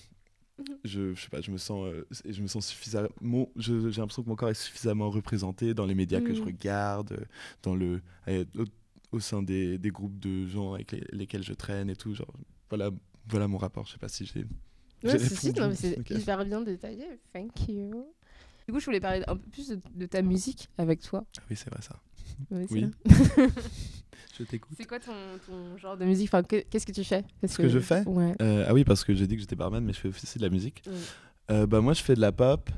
je, je sais pas, je me sens, je me sens suffisamment, j'ai l'impression que mon corps est suffisamment représenté dans les médias que je Mhm. regarde, dans le, au, au sein des, des groupes de gens avec les- lesquels je traîne et tout. Genre, voilà, voilà mon rapport. Je sais pas si j'ai. Ouais, si, si, non, mais répondu. c'est Ok. hyper bien détaillé. Thank you. Du coup, je voulais parler un peu plus de, de ta musique avec toi. Ah Oui, c'est vrai ça. Ouais, Oui. vrai. Je t'écoute. C'est quoi ton, ton genre de musique? Enfin, que- Qu'est-ce que tu fais? Parce Ce que je fais Ouais. Euh, ah oui, parce que j'ai dit que j'étais barman, mais je fais aussi de la musique. Euh, bah, moi, je fais de la pop,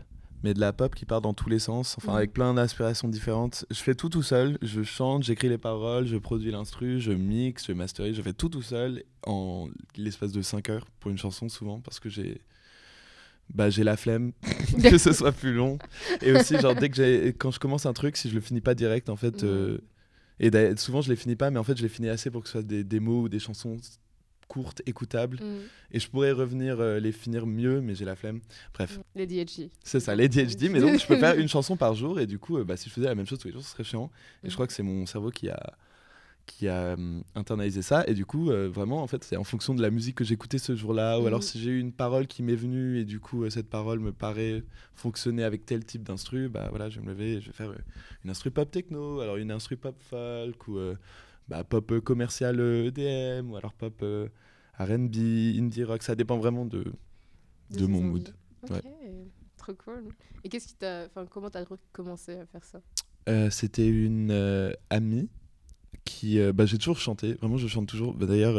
mais de la pop qui part dans tous les sens, enfin avec plein d'inspirations différentes. Je fais tout tout seul, je chante, j'écris les paroles, je produis l'instru, je mixe, je masterise, je fais tout tout seul en l'espace de 5 heures pour une chanson souvent, parce que j'ai bah j'ai la flemme que ce soit plus long. Et aussi, genre, dès que j'ai, quand je commence un truc, si je le finis pas direct, en fait, euh, et souvent je les finis pas, mais en fait, je les finis assez pour que ce soit des démos ou des chansons courtes, écoutables. Mm. Et je pourrais revenir euh, les finir mieux, mais j'ai la flemme. Bref, Les DHG. c'est ça, les DHD. Mais donc, je peux faire une chanson par jour, et du coup, euh, bah, si je faisais la même chose tous les jours, ce serait chiant. Et je crois que c'est mon cerveau qui a qui a euh, internalisé ça et du coup euh, vraiment en fait c'est en fonction de la musique que j'écoutais ce jour-là ou alors si j'ai eu une parole qui m'est venue et du coup euh, cette parole me paraît fonctionner avec tel type d'instru bah voilà je vais me lever et je vais faire une instru pop techno alors une instru pop folk ou bah, pop euh, commercial euh, EDM ou alors pop euh, R&B indie rock ça dépend vraiment de de mon mood. Ok, Ouais. trop cool. Et qu'est-ce qui t'a, comment t'as commencé à faire ça? Euh, c'était une euh, amie qui. bah, j'ai toujours chanté, vraiment, je chante toujours. Bah, D'ailleurs,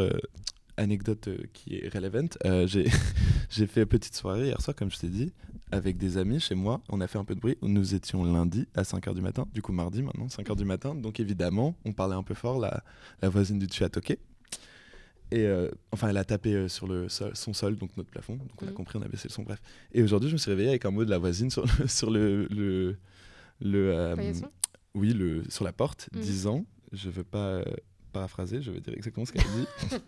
anecdote euh, qui est relevant, euh, j'ai j'ai fait une petite soirée hier soir, comme je t'ai dit, avec des amis chez moi. On a fait un peu de bruit. Nous étions lundi à 5h du matin, du coup mardi maintenant, 5h du matin. Donc évidemment, on parlait un peu fort, la, la voisine du dessus a toqué. Et euh, enfin, elle a tapé sur le sol- son sol, donc notre plafond. Donc on a Mhm. compris, on a baissé le son, bref. Et aujourd'hui, je me suis réveillé avec un mot de la voisine sur le, sur le, le, euh, oui, le, sur la porte, Mhm. disant, je veux pas paraphraser, je vais dire exactement ce qu'elle dit.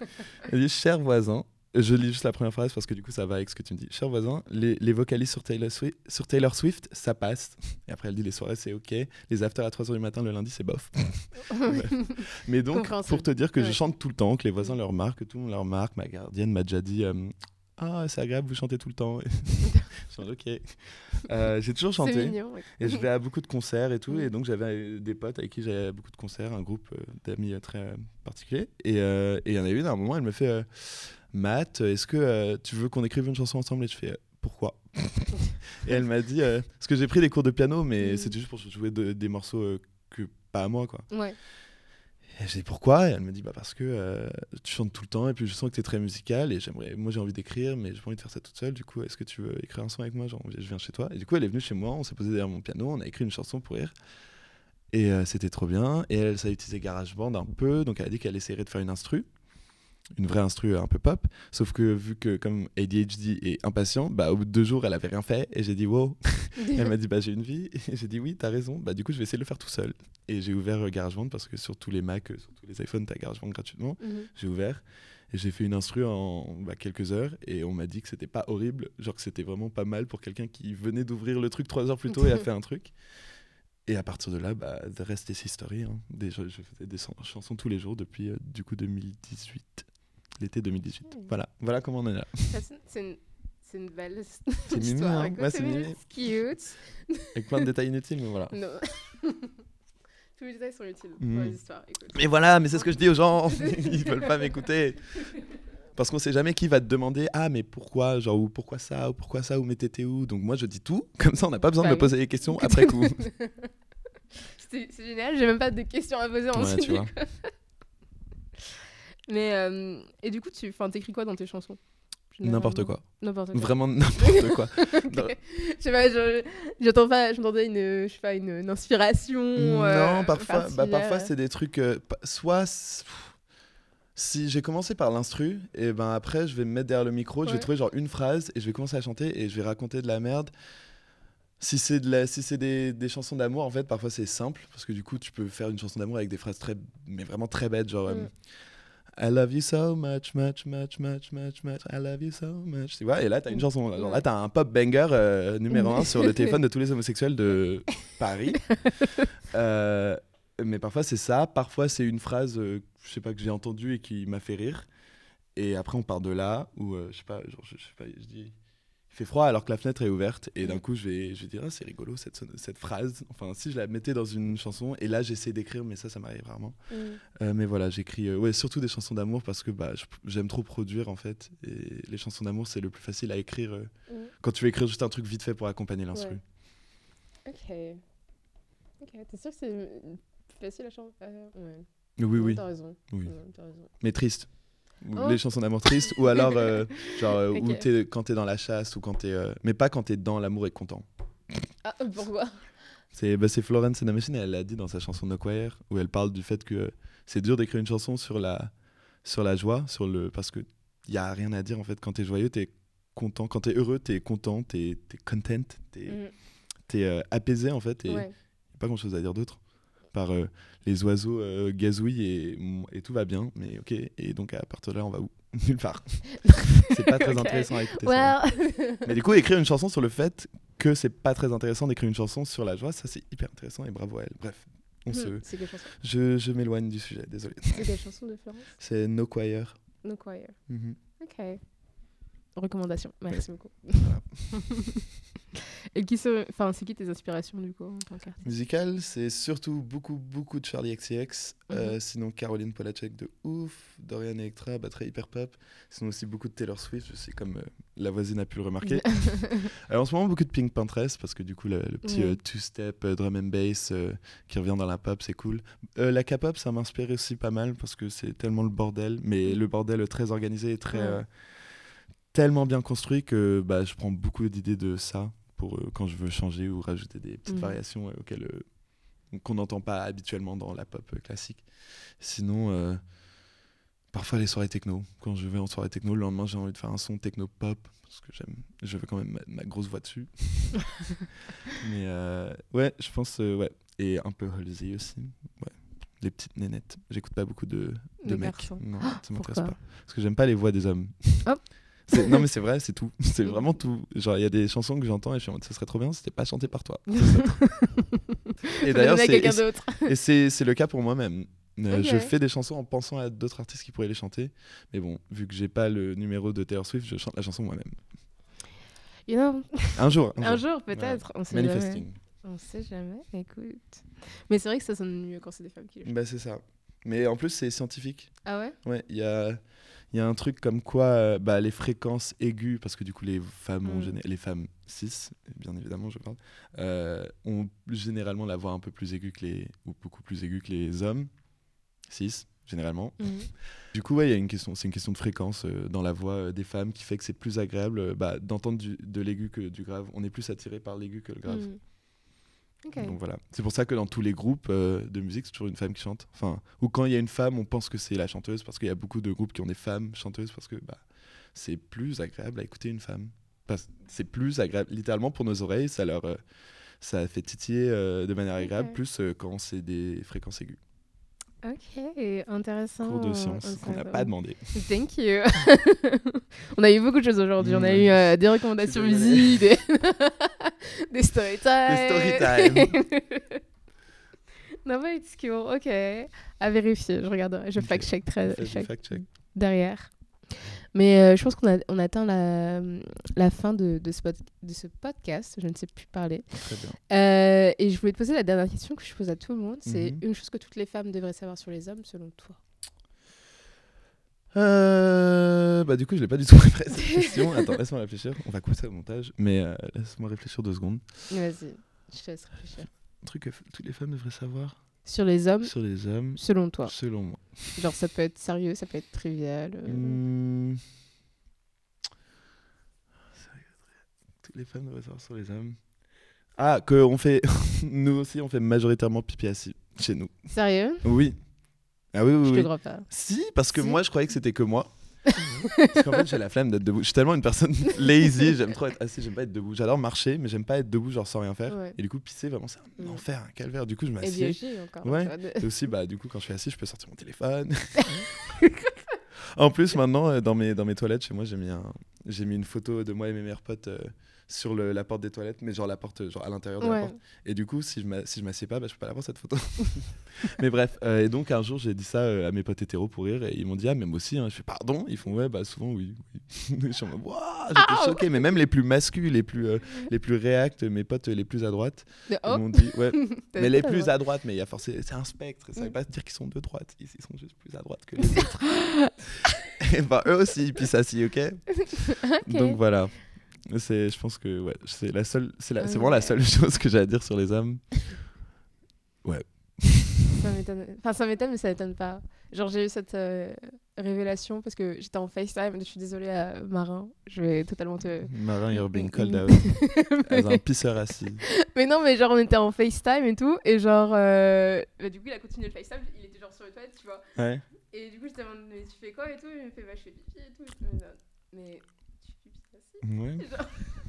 Elle dit, cher voisin, je lis juste la première phrase parce que du coup ça va avec ce que tu me dis. Cher voisin, les, les vocalises sur Taylor, Swift, sur Taylor Swift, ça passe. Et après elle dit, les soirées c'est ok, les afters à 3h du matin le lundi c'est bof. Mais donc, pour te dire que je chante tout le temps, que les voisins le remarquent, que tout le monde le remarque, ma gardienne m'a déjà dit, euh, ah c'est agréable, vous chantez tout le temps. ok. Euh, J'ai toujours chanté. C'est mignon. ouais. Et je vais à beaucoup de concerts et tout. Mhm. Et donc, j'avais euh, des potes avec qui j'allais à beaucoup de concerts, un groupe euh, d'amis très particulier. Et euh, il y en a une, à un moment, elle me fait euh, Matt, est-ce que tu veux qu'on écrive une chanson ensemble? Et je fais Pourquoi? Et elle m'a dit Parce que j'ai pris des cours de piano, mais Mhm. c'était juste pour jouer de- des morceaux que pas à moi, quoi. Ouais. Et j'ai dit pourquoi? Et elle me dit bah parce que euh, tu chantes tout le temps et puis je sens que tu es très musical et j'aimerais moi j'ai envie d'écrire mais j'ai pas envie de faire ça toute seule. Du coup est-ce que tu veux écrire un son avec moi? Genre je viens chez toi. Et du coup elle est venue chez moi on s'est posé derrière mon piano on a écrit une chanson pour rire. Et euh, c'était trop bien. Et elle ça a utilisé GarageBand un peu. Donc elle a dit qu'elle essaierait de faire une instru une vraie instru un peu pop. Sauf que vu que comme ADHD est impatient bah au bout de deux jours elle avait rien fait et j'ai dit wow. Elle m'a dit bah j'ai une vie. Et j'ai dit oui t'as raison. Bah du coup je vais essayer de le faire tout seul. Et j'ai ouvert euh, GarageBand parce que sur tous les Mac euh, sur tous les iPhones t'as GarageBand gratuitement. Mhm. j'ai ouvert et j'ai fait une instru en bah, quelques heures et on m'a dit que c'était pas horrible genre que c'était vraiment pas mal pour quelqu'un qui venait d'ouvrir le truc trois heures plus tôt et a fait un truc. Et à partir de là bah the rest is history hein. Déjà, je faisais des chan- chansons tous les jours depuis euh, du coup 2018 l'été 2018 Mm. voilà voilà comment on en est là c'est- une, une belle c'est histoire. hein. Ouais, c'est cute. avec plein de détails inutiles mais voilà Non. Tous les détails sont utiles Mhm. pour les histoires. Écoute. Mais voilà, mais c'est ce que je dis aux gens. Ils veulent pas m'écouter. Parce qu'on sait jamais qui va te demander Ah, mais pourquoi Genre, ou pourquoi ça Ou pourquoi ça Ou mais t'étais où? Donc moi, je dis tout. Comme ça, on n'a pas besoin de me Bam. poser les questions après coup. C'est c'est génial, j'ai même pas de questions à poser ouais, ensuite. tu vois. Mais euh, et du coup, tu t'écris quoi dans tes chansons N'importe quoi. N'importe quoi. Vraiment n'importe quoi. Non. Ok. Je sais pas, j'entends pas, j'entendais une, je sais pas, une, une inspiration. euh, non, parfois, bah, parfois c'est des trucs. euh, soit. Si j'ai commencé par l'instru, et ben après je vais me mettre derrière le micro, je vais trouver genre une phrase et je vais commencer à chanter et je vais raconter de la merde. Si c'est de la, si c'est des, des chansons d'amour, en fait, parfois c'est simple parce que du coup tu peux faire une chanson d'amour avec des phrases très, mais vraiment très bêtes, genre. euh, Mm. I love you so much, much, much, much, much, much. I love you so much. Tu vois, et là, t'as une chanson. Genre, là, t'as un pop banger euh, numéro un sur le téléphone de tous les homosexuels de Paris. Euh, mais parfois, c'est ça. Parfois, c'est une phrase, euh, je sais pas, que j'ai entendue et qui m'a fait rire. Et après, on part de là où, je sais pas, genre, je, je sais pas, je dis. Fait froid alors que la fenêtre est ouverte. Et d'un Mhm. coup, je vais, je vais dire, ah, c'est rigolo cette, cette phrase. Enfin, si je la mettais dans une chanson. Et là, j'essaie d'écrire, mais ça, ça m'arrive rarement. Mm. Euh, mais voilà, j'écris euh, ouais, surtout des chansons d'amour parce que bah, j'aime trop produire en fait. Et les chansons d'amour, c'est le plus facile à écrire euh, Mm. quand tu veux écrire juste un truc vite fait pour accompagner l'instru. Ouais. Ok. Ok, t'es sûr que c'est euh, plus facile à chanter euh, Ouais. Oui, oui, T'as raison. oui. Ouais, t'as raison. Mais triste. Ou Oh. Les chansons d'amour tristes, ou alors euh, genre euh, où t'es- quand t'es dans la chasse, ou quand t'es. euh, Mais pas quand t'es dans l'amour et content. Ah, pourquoi? C'est bah, c'est Florence and the Machine, elle l'a dit dans sa chanson No Choir, où elle parle du fait que c'est dur d'écrire une chanson sur la, sur la joie, sur le, parce qu'il n'y a rien à dire en fait. Quand t'es joyeux, t'es content. Quand t'es heureux, t'es content, t'es es content, t'es Mm. es, euh, apaisé en fait. Et Ouais. y a pas grand chose à dire d'autre. Par euh, les oiseaux euh, gazouillent et, et tout va bien. Mais ok. Et donc à partir de là, on va où? Nulle part. c'est pas très intéressant à écouter. ça. Mais du coup, écrire une chanson sur le fait que c'est pas très intéressant d'écrire une chanson sur la joie, ça c'est hyper intéressant et bravo à elle. Bref, on se... C'est quelle chanson? je, je m'éloigne du sujet, désolé. C'est quelle chanson de Florence? C'est No Choir. No Choir. Mhm. Ok. Recommandation. Merci beaucoup. Voilà. Et qui sont... enfin, c'est qui tes inspirations du coup en tant qu'artiste Musical, c'est surtout beaucoup, beaucoup de Charlie XCX. euh, Mhm. sinon, Caroline Polachek de ouf. Dorian Electra, très hyper pop. Sinon, aussi beaucoup de Taylor Swift, sais, comme euh, la voisine a pu le remarquer. Alors, en ce moment, beaucoup de Pink Panthers, parce que du coup, le, le petit euh, two-step, euh, drum and bass euh, qui revient dans la pop, c'est cool. Euh, la K-pop, ça m'inspire aussi pas mal, parce que c'est tellement le bordel, mais le bordel très organisé et très. Ouais. euh, tellement bien construit que bah, je prends beaucoup d'idées de ça pour euh, quand je veux changer ou rajouter des petites Mhm. variations auxquelles euh, qu'on n'entend pas habituellement dans la pop euh, classique. Sinon, parfois les soirées techno. Quand je vais en soirée techno, le lendemain j'ai envie de faire un son techno pop parce que j'aime, je veux quand même ma, ma grosse voix dessus. Mais euh, ouais, je pense euh, ouais et un peu Halsey aussi. Ouais, les petites nénettes. J'écoute pas beaucoup de, de mecs. garçons. Non, ça m'intéresse pas parce que j'aime pas les voix des hommes. Hop. Non mais c'est vrai, c'est tout. C'est vraiment tout. Genre il y a des chansons que j'entends et je suis en mode ça serait trop bien, si c'était pas chanté par toi. et d'ailleurs c'est quelqu'un et d'autre. et c'est c'est le cas pour moi-même. Euh. Je fais des chansons en pensant à d'autres artistes qui pourraient les chanter. Mais bon, vu que j'ai pas le numéro de Taylor Swift, je chante la chanson moi-même. You know, Un jour. Un, un jour. jour peut-être. On sait jamais. Manifesting. On sait jamais. Écoute. Mais c'est vrai que ça sonne mieux quand c'est des femmes qui le chantent. Bah c'est ça. Mais en plus c'est scientifique. Ah ouais? Ouais, il y a, il y a un truc comme quoi euh, bah, les fréquences aiguës, parce que du coup les femmes, ont Mm. géné- les femmes cis, bien évidemment je parle, euh, ont généralement la voix un peu plus aiguë que les, ou beaucoup plus aiguë que les hommes cis, généralement. Mhm. Du coup, ouais, y a une question, c'est une question de fréquence euh, dans la voix des femmes qui fait que c'est plus agréable bah, d'entendre de l'aigu que du grave. On est plus attiré par l'aigu que le grave. Mhm. Donc voilà. C'est pour ça que dans tous les groupes euh, de musique, c'est toujours une femme qui chante. Enfin, ou quand il y a une femme, on pense que c'est la chanteuse parce qu'il y a beaucoup de groupes qui ont des femmes chanteuses parce que bah, c'est plus agréable à écouter une femme. C'est plus agréable, littéralement pour nos oreilles, ça leur, euh, ça fait titiller euh, de manière agréable, plus quand c'est des fréquences aiguës. Ok, intéressant. Cours de sciences qu'on n'a pas demandé. Thank you. on a eu beaucoup de choses aujourd'hui. On a Mm. eu des recommandations Je suis musique, des, des story time. Des story non, mais it's cool. Ok. À vérifier. Je regarderai. Je Ok. fact-check très chaque- fact-check. derrière. Mais euh, je pense qu'on a, on atteint la, la fin de, de, ce de ce podcast. Je ne sais plus parler. Très bien. Euh, et je voulais te poser la dernière question que je pose à tout le monde. C'est Mhm. une chose que toutes les femmes devraient savoir sur les hommes, selon toi? Euh, bah du coup, je l'ai pas du tout préparé cette question. Attends, laisse-moi réfléchir. On va couper ça au montage, mais euh, laisse-moi réfléchir deux secondes. Vas-y, je te laisse réfléchir. Un truc que toutes les femmes devraient savoir Sur les hommes, sur les hommes, selon toi. selon moi. Genre, ça peut être sérieux, ça peut être trivial. euh. Que Toutes les femmes devraient savoir sur les hommes. Ah, que on fait, nous aussi, on fait majoritairement pipi assis chez nous. Sérieux? Oui. Ah oui, oui, Je oui. te crois pas. Si, parce que Si. moi, je croyais que c'était que moi. parce qu'en fait, j'ai la flemme d'être debout. Je suis tellement une personne lazy, j'aime trop être assis, j'aime pas être debout. J'adore marcher, mais j'aime pas être debout, genre sans rien faire. Ouais. Et du coup, pisser, vraiment, c'est un Mm. enfer, un calvaire. Du coup, je Et m'assieds. biologie encore. Ouais. tu vois, de- Et aussi, bah, du coup, quand je suis assis, je peux sortir mon téléphone. en plus, maintenant, euh, dans mes, dans mes toilettes, chez moi, j'ai mis, un, j'ai mis une photo de moi et mes meilleurs potes euh, sur le- la porte des toilettes, mais genre la porte genre à l'intérieur de la porte. Et du coup, si je si je m'assieds pas, bah, je peux pas la voir cette photo. mais bref, euh, et donc un jour, j'ai dit ça euh, à mes potes hétéros pour rire, et ils m'ont dit, ah, même aussi, hein. je fais pardon? Ils font, ouais, bah souvent, oui. oui. je suis en mode, Wouah j'étais Ah choqué, mais même les plus masculins, les plus, euh, les plus réacts, mes potes les plus à droite, ils m'ont dit, ouais, mais les ça, plus à droite, mais il y a forcément, c'est un spectre, ça veut Mm. pas dire qu'ils sont de droite, ils, ils sont juste plus à droite que les autres. et ben eux aussi, ils pissent assis, ok? Ok. Donc voilà. C'est, je pense que ouais, c'est la seule, c'est, la, c'est vraiment la seule chose que j'ai à dire sur les hommes. Ça m'étonne. Enfin, ça m'étonne, mais ça m'étonne pas. Genre, j'ai eu cette euh, révélation parce que j'étais en FaceTime. Je suis désolée, à Marin. Je vais totalement te. Marin, you're being called out as un pisseur assis. mais non, mais genre, on était en FaceTime et tout. Et genre, euh, bah, du coup, il a continué le FaceTime. Il était genre sur les toilettes, tu vois. Ouais. Et du coup, je te demande, mais tu fais quoi et tout Il me fait, bah, je fais pipi et tout. Je me dis, mais tu fais pipi Ouais.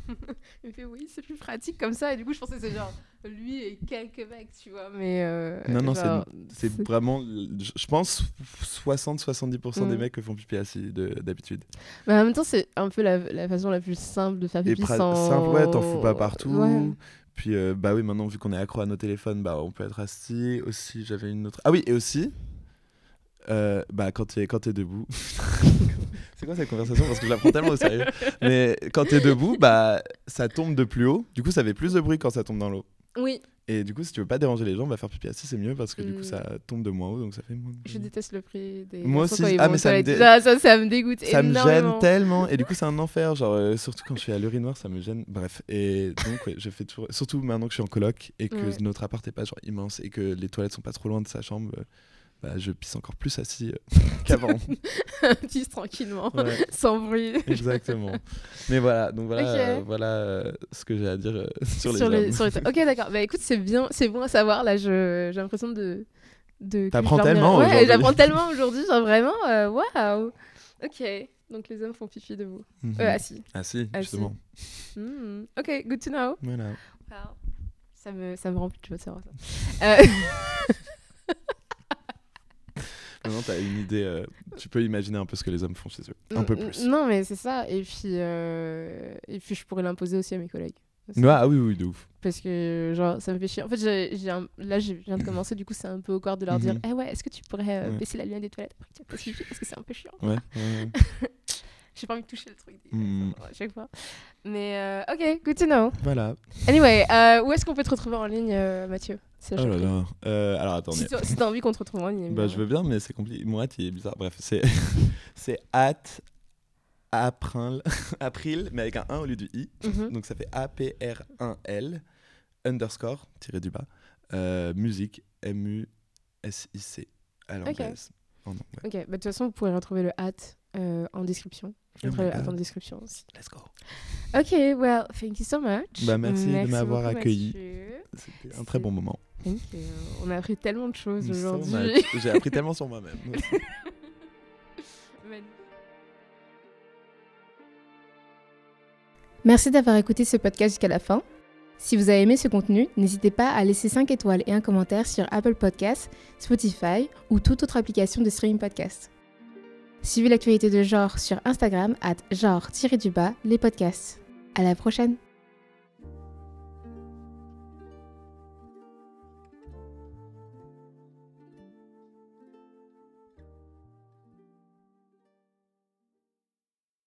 il me fait oui, c'est plus pratique comme ça. Et du coup, je pensais que c'est genre lui et quelques mecs, tu vois. Mais euh, Non, non, c'est- genre, C'est vraiment, je pense, 60-70% des Mm. mecs font pipi assis de- d'habitude. Mais en même temps, c'est un peu la, la façon la plus simple de faire Et pipi pra- sans... simple, ouais, t'en fous pas partout. Ouais. Puis, euh, bah oui, maintenant, vu qu'on est accro à nos téléphones, bah, on peut être assis. Aussi, j'avais une autre. Ah oui, et aussi, euh, bah, quand t'es quand t'es debout. C'est quoi cette conversation? Parce que je la prends tellement au sérieux. Mais quand t'es debout, bah, ça tombe de plus haut. Du coup, ça fait plus de bruit quand ça tombe dans l'eau. Oui, Et du coup, si tu veux pas déranger les gens, bah, faire pipi assis, c'est mieux parce que du coup, Mm. ça tombe de moins haut, donc ça fait moins je déteste le prix des Moi aussi. Ah, mais aux ça me toilettes. dé- Ah, ça, ça me dégoûte Ça me gêne tellement. Et du coup, c'est un enfer. Genre, euh, surtout quand je suis à l'urinoir, ça me gêne. Bref. Et donc, ouais, je fais toujours. Surtout maintenant que je suis en coloc et que Ouais. notre appart est pas genre immense et que les toilettes sont pas trop loin de sa chambre, euh, bah, je pisse encore plus assis euh, qu'avant. Pisse tranquillement, Ouais, sans bruit. exactement. Mais voilà. Donc voilà, euh, voilà euh, ce que j'ai à dire sur les hommes. sur les. Ok, d'accord. Bah écoute, c'est bien, c'est bon à savoir. Là, j'ai l'impression de. de T'apprends tellement Ouais, j'apprends tellement aujourd'hui. Genre vraiment, waouh. Ok. Donc les hommes font pipi debout. Mhm. Euh, assis. Si, Assis. justement. Hmm, Ok, good to know. Voilà. Ça me, ça me rend plus de joie de savoir ça. Maintenant, t'as une idée. euh, tu peux imaginer un peu ce que les hommes font chez eux. Un peu plus. Non, mais c'est ça. Et puis, euh, et puis je pourrais l'imposer aussi à mes collègues. Aussi. Ah oui, oui, de ouf. Parce que, genre, ça me fait chier. En fait, j'ai, un- là, je viens de commencer, du coup, c'est un peu au corps de leur dire Mhm. Eh ouais, est-ce que tu pourrais euh, Ouais. baisser la lumière des toilettes après que tu as passé Parce que c'est un peu chiant. Ouais. ouais, ouais. J'ai pas envie de toucher le truc Mhm. à chaque fois. Mais, euh, ok, good to know. Voilà. Anyway, euh, où est-ce qu'on peut te retrouver en ligne, euh, Mathieu Oh là alors attendez. Si t'as si t'as envie qu'on te retrouve en ligne. Bah, je veux bien, mais c'est compliqué. Moi, est bizarre. Bref, c'est c'est at april, april, mais avec un 1 au lieu du i. Mhm. Donc ça fait A-P-R-1-L underscore tiré du bas euh, musique M-U-S-I-C à l'anglaise. Ok, bah, de toute façon, vous pourrez retrouver le hat euh, en description. Oh God. en description aussi. Let's go. Ok, well, thank you so much. Bah, merci de m'avoir accueilli. C'était un très bon moment. Thank you. On a appris tellement de choses aujourd'hui. J'ai appris tellement sur moi-même. Merci d'avoir écouté ce podcast jusqu'à la fin. Si vous avez aimé ce contenu, n'hésitez pas à laisser 5 étoiles et un commentaire sur Apple Podcasts, Spotify ou toute autre application de streaming podcast. Suivez l'actualité de genre sur Instagram at genre-du-bas les podcasts. À la prochaine!